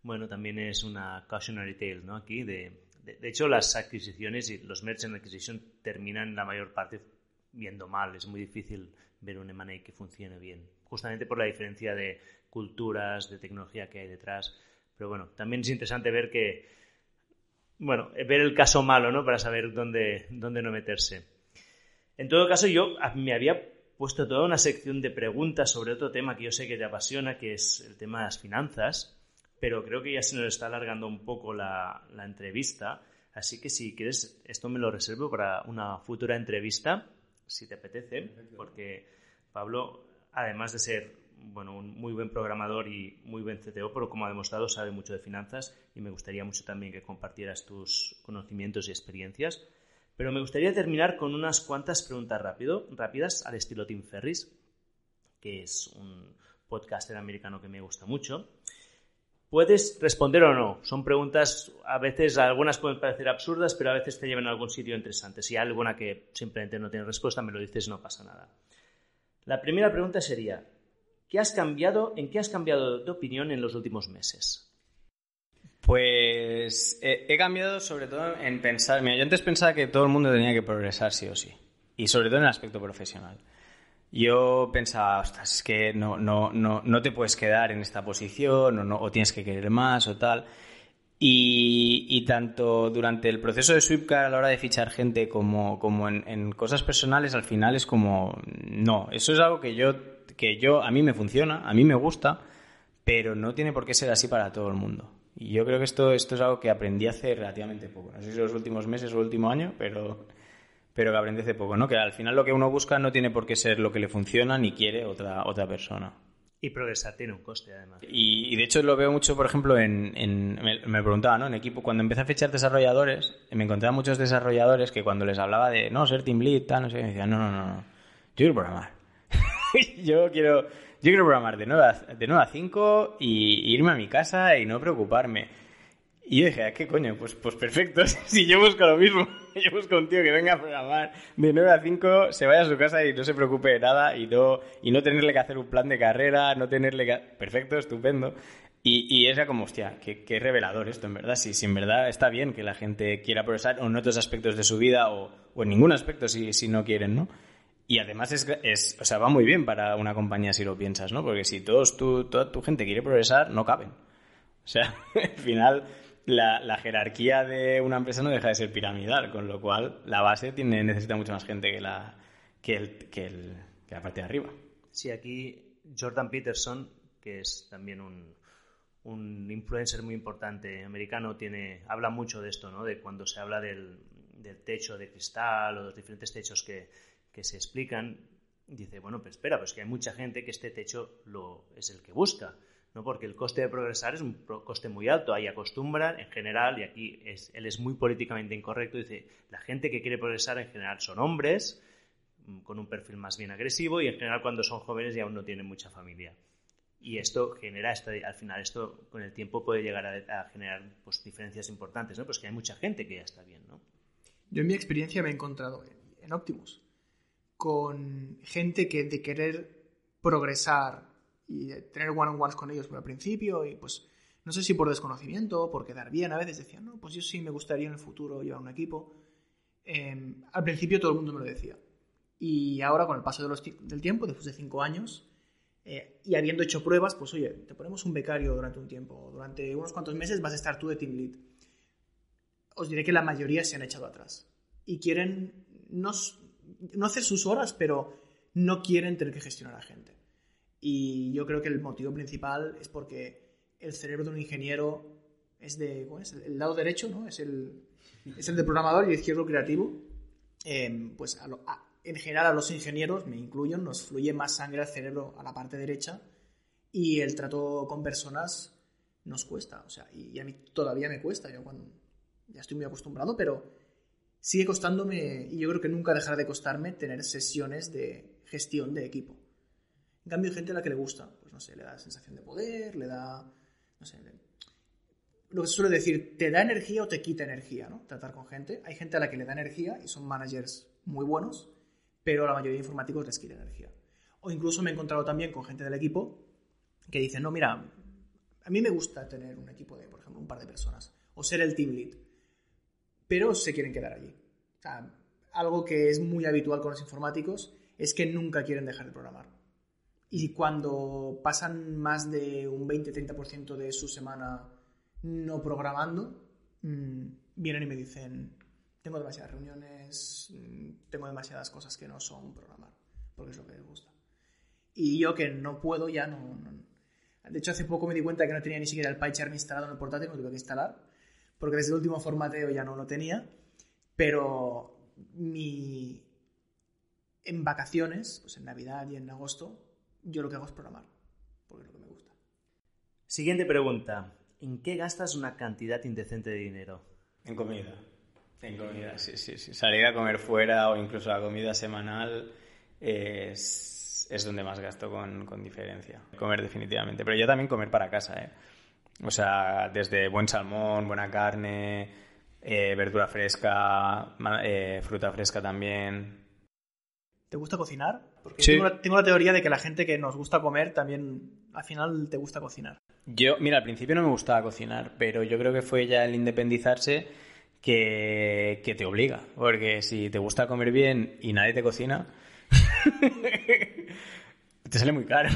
[SPEAKER 1] Bueno, también es una cautionary tale, ¿no? Aquí, de, de, hecho, las adquisiciones y los merchant acquisition terminan la mayor parte viendo mal. Es muy difícil ver un M&A que funcione bien, justamente por la diferencia de culturas, de tecnología que hay detrás. Pero bueno, también es interesante ver que, bueno, ver el caso malo, ¿no? Para saber dónde, dónde no meterse. En todo caso, yo me había puesto toda una sección de preguntas sobre otro tema que yo sé que te apasiona, que es el tema de las finanzas, pero creo que ya se nos está alargando un poco la, la entrevista, así que si quieres, esto me lo reservo para una futura entrevista, si te apetece, porque Pablo, además de ser bueno, un muy buen programador y muy buen CTO, pero como ha demostrado, sabe mucho de finanzas y me gustaría mucho también que compartieras tus conocimientos y experiencias. Pero me gustaría terminar con unas cuantas preguntas rápido, rápidas al estilo Tim Ferris, que es un podcaster americano que me gusta mucho. Puedes responder o no. Son preguntas, a veces algunas pueden parecer absurdas, pero a veces te llevan a algún sitio interesante. Si hay alguna que simplemente no tiene respuesta, me lo dices, no pasa nada. La primera pregunta sería, ¿qué has cambiado, ¿en qué has cambiado de opinión en los últimos meses?
[SPEAKER 2] Pues he, cambiado sobre todo en pensar. Yo antes pensaba que todo el mundo tenía que progresar sí o sí. Y sobre todo en el aspecto profesional. Yo pensaba, ostras, es que no, no, no, no te puedes quedar en esta posición o, no, o tienes que querer más o tal. Y, y, tanto durante el proceso de Sweepcar a la hora de fichar gente como, como en, en, cosas personales, al final es como, no, eso es algo que yo, que yo, a mí me funciona, a mí me gusta, pero no tiene por qué ser así para todo el mundo. Y yo creo que esto, esto es algo que aprendí hace relativamente poco. No sé si los últimos meses o el último año, pero, pero que aprendí hace poco, ¿no? Que al final lo que uno busca no tiene por qué ser lo que le funciona ni quiere otra, otra persona.
[SPEAKER 1] Y progresar tiene un coste, además.
[SPEAKER 2] Y, de hecho lo veo mucho, por ejemplo, en... me, preguntaba, ¿no? En equipo, cuando empecé a fichar desarrolladores, me encontraba muchos desarrolladores que cuando les hablaba de, no, ser team lead, tal, no sé, me decían, no, no, no, no, yo quiero programar. yo quiero yo quiero programar de 9 a, de 9 a 5 y, irme a mi casa y no preocuparme. Y yo dije, ¿qué coño? Pues, pues perfecto, si yo busco lo mismo. Yo busco un tío que venga a programar de 9 a 5, se vaya a su casa y no se preocupe de nada y no, y no tenerle que hacer un plan de carrera, no tenerle que... Perfecto, estupendo. Y, y era como, hostia, qué, qué, revelador esto, en verdad. Si, si en verdad está bien que la gente quiera progresar o en otros aspectos de su vida o, o en ningún aspecto si, si no quieren, ¿no? Y además es, es, o sea, va muy bien para una compañía si lo piensas, ¿no? Porque si todos tu, toda tu gente quiere progresar, no caben. O sea, al final la, la, jerarquía de una empresa no deja de ser piramidal, con lo cual la base tiene, necesita mucha más gente que la, que, el, que, la parte de arriba.
[SPEAKER 1] Sí, aquí Jordan Peterson, que es también un, un influencer muy importante americano, tiene, habla mucho de esto, ¿no? De cuando se habla del, del techo de cristal o los diferentes techos que que se explican, dice, bueno, pues espera, pues que hay mucha gente que este techo lo, es el que busca, ¿no? Porque el coste de progresar es un coste muy alto, ahí acostumbran en general, y aquí es, él es muy políticamente incorrecto, dice, la gente que quiere progresar en general son hombres, mm, con un perfil más bien agresivo, y en general cuando son jóvenes y aún no tienen mucha familia. Y esto genera, al final, esto con el tiempo puede llegar a, generar pues, diferencias importantes, ¿no? Pues que hay mucha gente que ya está bien, ¿no?
[SPEAKER 3] Yo en mi experiencia me he encontrado en Optimus con gente que de querer progresar y tener one-on-ones con ellos al principio y pues no sé si por desconocimiento o por quedar bien, a veces decían, no, pues yo sí me gustaría en el futuro llevar un equipo. Em, al principio todo el mundo me lo decía. Y ahora con el paso del tiempo, después de cinco años, eh, y habiendo hecho pruebas, pues oye, te ponemos un becario durante un tiempo, durante unos cuantos meses vas a estar tú de team lead. Os diré que la mayoría se han echado atrás y quieren no, no hacer sus horas, pero no quieren tener que gestionar a gente. Y yo creo que el motivo principal es porque el cerebro de un ingeniero es de, El lado derecho, ¿no? Es el, es el de programador y el izquierdo creativo. Em, pues en general a los ingenieros, me incluyo, nos fluye más sangre al cerebro a la parte derecha y el trato con personas nos cuesta. O sea, y, y a mí todavía me cuesta. Yo cuando, ya estoy muy acostumbrado, pero sigue costándome, y yo creo que nunca dejará de costarme, tener sesiones de gestión de equipo. En cambio, hay gente a la que le gusta, pues no sé, le da sensación de poder, le da, no sé, lo que se suele decir, te da energía o te quita energía, ¿no? Tratar con gente. Hay gente a la que le da energía y son managers muy buenos, pero a la mayoría de informáticos les quita energía. O incluso me he encontrado también con gente del equipo que dice, no, mira, a mí me gusta tener un equipo de, por ejemplo, un par de personas o ser el team lead, pero se quieren quedar allí. O sea, algo que es muy habitual con los informáticos es que nunca quieren dejar de programar. Y cuando pasan más de un 20-30% de su semana no programando, mm, vienen y me dicen, tengo demasiadas reuniones, mm, tengo demasiadas cosas que no son programar, porque es lo que les gusta. Y yo que no puedo ya no, De hecho, hace poco me di cuenta que no tenía ni siquiera el PyCharm instalado en el portátil, lo tuve que instalar, porque desde el último formateo ya no lo tenía, pero mi... En vacaciones, pues en Navidad y en agosto, yo lo que hago es programar, porque es lo que me gusta.
[SPEAKER 1] Siguiente pregunta. ¿En qué gastas una cantidad indecente de dinero?
[SPEAKER 2] En comida. En comida, sí, sí, sí. Salir a comer fuera o incluso la comida semanal es, es donde más gasto con, con, diferencia. Comer definitivamente. Pero yo también comer para casa, ¿eh? O sea, desde buen salmón, buena carne, eh, verdura fresca, eh, fruta fresca también.
[SPEAKER 3] ¿Te gusta cocinar? Porque tengo, la, tengo, la, teoría de que la gente que nos gusta comer también al final te gusta cocinar.
[SPEAKER 2] Yo, mira, al principio no me gustaba cocinar, pero yo creo que fue ya el independizarse que, que te obliga. Porque si te gusta comer bien y nadie te cocina, te sale muy caro.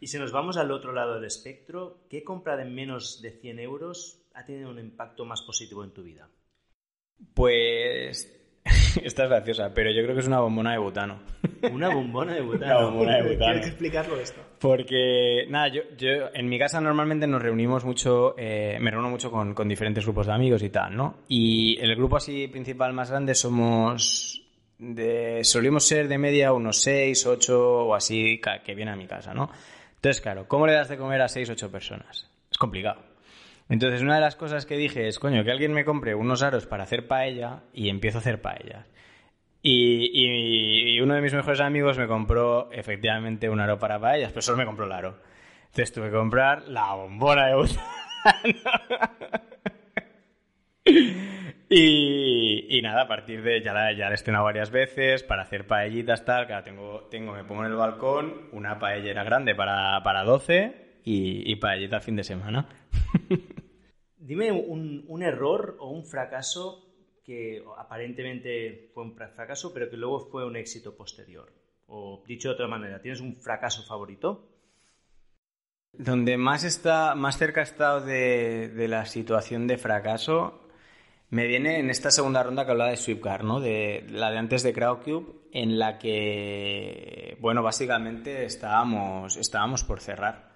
[SPEAKER 1] y si nos vamos al otro lado del espectro, ¿qué compra de menos de 100 euros ha tenido un impacto más positivo en tu vida?
[SPEAKER 2] Pues esta es graciosa, pero yo creo que es una bombona de butano.
[SPEAKER 1] ¿Una bombona de butano?
[SPEAKER 2] Una bombona de butano.
[SPEAKER 3] Tienes que explicarlo esto.
[SPEAKER 2] Porque, nada, yo, yo en mi casa normalmente nos reunimos mucho, eh, me reúno mucho con, con, diferentes grupos de amigos y tal, ¿no? Y el grupo así principal más grande somos, de, solíamos ser de media unos 6, 8 o así que vienen a mi casa, ¿no? Entonces, claro, ¿cómo le das de comer a 6, 8 personas? Es complicado. Entonces, una de las cosas que dije es, coño, que alguien me compre unos aros para hacer paella y empiezo a hacer paella. Y, y, uno de mis mejores amigos me compró efectivamente un aro para paellas, pero solo me compró el aro. Entonces tuve que comprar la bombona de butano. y, y, nada, a partir de ya la, ya la he estrenado varias veces para hacer paellitas, tal. Que tengo, tengo, me pongo en el balcón una paellera grande para, para 12 y, y paellita al fin de semana.
[SPEAKER 1] Dime un, un, error o un fracaso que aparentemente fue un fracaso, pero que luego fue un éxito posterior. O dicho de otra manera, ¿tienes un fracaso favorito?
[SPEAKER 2] Donde más, está, más cerca he estado de, de la situación de fracaso me viene en esta segunda ronda que hablaba de Swiftcard, ¿no? De la de antes de Crowdcube, en la que, bueno, básicamente estábamos, estábamos por cerrar.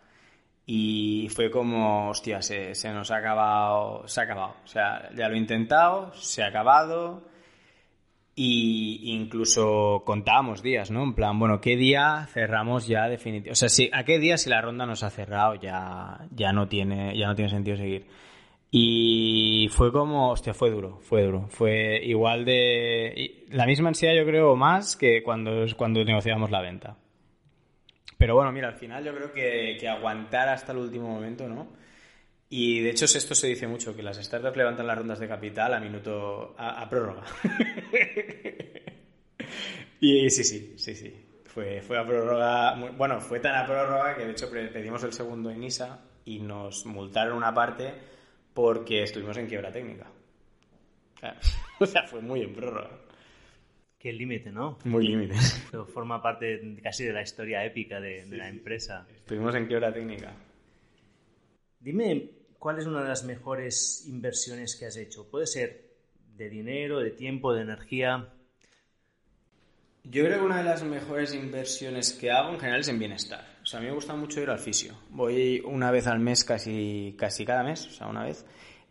[SPEAKER 2] Y fue como, hostia, se, se, nos ha acabado, se ha acabado. O sea, ya lo he intentado, se ha acabado. Y incluso contábamos días, ¿no? En plan, bueno, ¿qué día cerramos ya definitivamente? O sea, si, ¿a qué día si la ronda nos ha cerrado ya, ya, no, tiene, ya no tiene sentido seguir? Y fue como, hostia, fue duro, fue duro. Fue igual de... La misma ansiedad yo creo más que cuando, cuando negociábamos la venta. Pero bueno, mira, al final yo creo que, que aguantar hasta el último momento, ¿no? Y de hecho esto se dice mucho, que las startups levantan las rondas de capital a minuto, a, a prórroga. y sí, sí, sí, sí. Fue, fue a prórroga, bueno, fue tan a prórroga que de hecho pedimos el segundo en ISA y nos multaron una parte porque estuvimos en quiebra técnica. O sea, fue muy en prórroga.
[SPEAKER 1] Qué límite, ¿no?
[SPEAKER 2] Muy límite.
[SPEAKER 1] Forma parte casi de la historia épica de, de la empresa.
[SPEAKER 2] Estuvimos en quiebra técnica.
[SPEAKER 1] Dime, ¿cuál es una de las mejores inversiones que has hecho? Puede ser de dinero, de tiempo, de energía.
[SPEAKER 2] Yo creo que una de las mejores inversiones que hago en general es en bienestar. O sea, a mí me gusta mucho ir al fisio. Voy una vez al mes, casi, casi cada mes, o sea, una vez.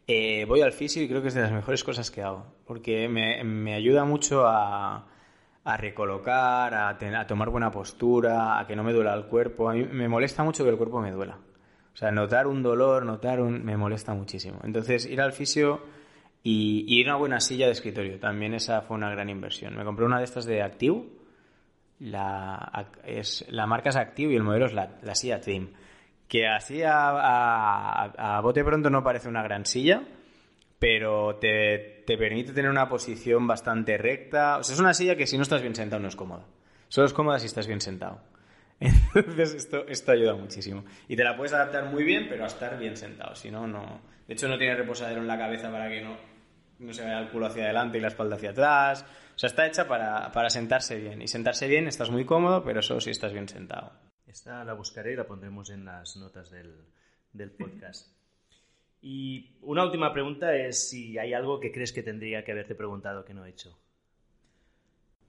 [SPEAKER 2] Eh, voy al fisio y creo que es de las mejores cosas que hago, porque me, me ayuda mucho a, a recolocar, a, a, tomar buena postura, a que no me duela el cuerpo. A mí me molesta mucho que el cuerpo me duela. O sea, notar un dolor, notar un... me molesta muchísimo. Entonces, ir al fisio y, ir a una buena silla de escritorio, también esa fue una gran inversión. Me compré una de estas de Active, la, es, la marca es Active y el modelo es la, la silla Trim que así a, a, bote pronto no parece una gran silla, pero te, te, permite tener una posición bastante recta. O sea, es una silla que si no estás bien sentado no es cómoda. Solo es cómoda si estás bien sentado. Entonces esto, esto ayuda muchísimo. Y te la puedes adaptar muy bien, pero a estar bien sentado. Si no, no. De hecho, no tiene reposadero en la cabeza para que no, no se vaya el culo hacia adelante y la espalda hacia atrás. O sea, está hecha para, para sentarse bien. Y sentarse bien estás muy cómodo, pero solo si estás bien sentado.
[SPEAKER 1] Esta la buscaré y la pondremos en las notas del, del podcast. Y una última pregunta es si hay algo que crees que tendría que haberte preguntado que no he hecho.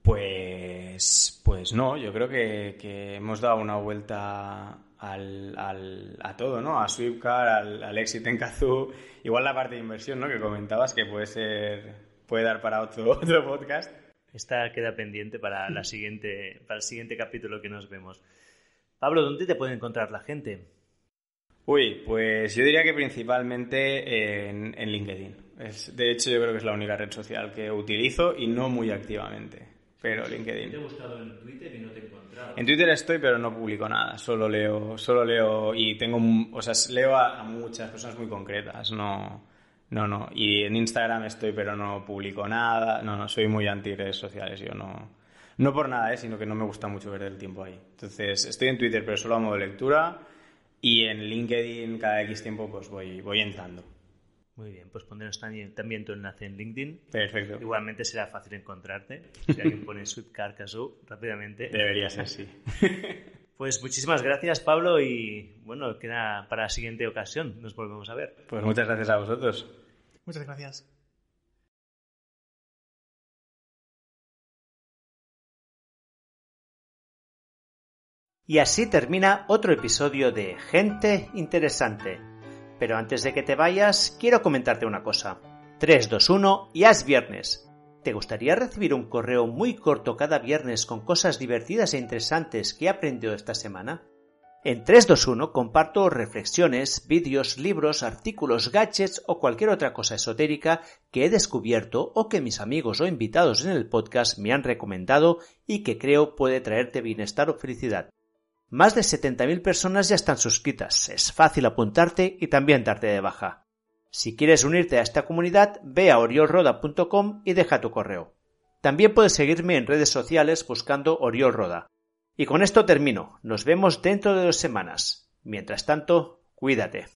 [SPEAKER 2] Pues, pues no, yo creo que, que hemos dado una vuelta al, al- a todo, ¿no? A Swiftcar, al, al éxito en Kazoo, igual la parte de inversión, ¿no? Que comentabas que puede ser, puede dar para otro, otro podcast.
[SPEAKER 1] Esta queda pendiente para, la siguiente, para el siguiente capítulo que nos vemos. Pablo, ¿dónde te puede encontrar la gente?
[SPEAKER 2] Uy, pues yo diría que principalmente en, en LinkedIn. Es, de hecho, yo creo que es la única red social que utilizo y no muy activamente, pero LinkedIn.
[SPEAKER 1] he buscado en Twitter y no te he encontrado.
[SPEAKER 2] En Twitter estoy, pero no publico nada. Solo leo, solo leo y tengo, o sea, leo a, a muchas personas muy concretas. No, no, no. Y en Instagram estoy, pero no publico nada. No, no, soy muy anti redes sociales. Yo no, no por nada, ¿eh? sino que no me gusta mucho perder el tiempo ahí. Entonces, estoy en Twitter, pero solo a modo de lectura. Y en LinkedIn cada X tiempo pues voy, voy entrando.
[SPEAKER 1] Muy bien, pues pondremos también, también tu enlace en LinkedIn.
[SPEAKER 2] Perfecto.
[SPEAKER 1] Igualmente será fácil encontrarte. Si alguien pone Sweetcar Kazoo rápidamente.
[SPEAKER 2] Debería ser, sí.
[SPEAKER 1] Pues muchísimas gracias, Pablo, y bueno, queda para la siguiente ocasión. Nos volvemos a ver.
[SPEAKER 2] Pues muchas gracias a vosotros.
[SPEAKER 3] Muchas gracias.
[SPEAKER 1] Y así termina otro episodio de Gente Interesante. Pero antes de que te vayas, quiero comentarte una cosa. 3, 2, 1 y es viernes. ¿Te gustaría recibir un correo muy corto cada viernes con cosas divertidas e interesantes que he aprendido esta semana? En 321 comparto reflexiones, vídeos, libros, artículos, gadgets o cualquier otra cosa esotérica que he descubierto o que mis amigos o invitados en el podcast me han recomendado y que creo puede traerte bienestar o felicidad. Más de 70.000 personas ya están suscritas, es fácil apuntarte y también darte de baja. Si quieres unirte a esta comunidad, ve a oriolroda.com y deja tu correo. También puedes seguirme en redes sociales buscando Oriol Roda. Y con esto termino. Nos vemos dentro de dos semanas. Mientras tanto, cuídate.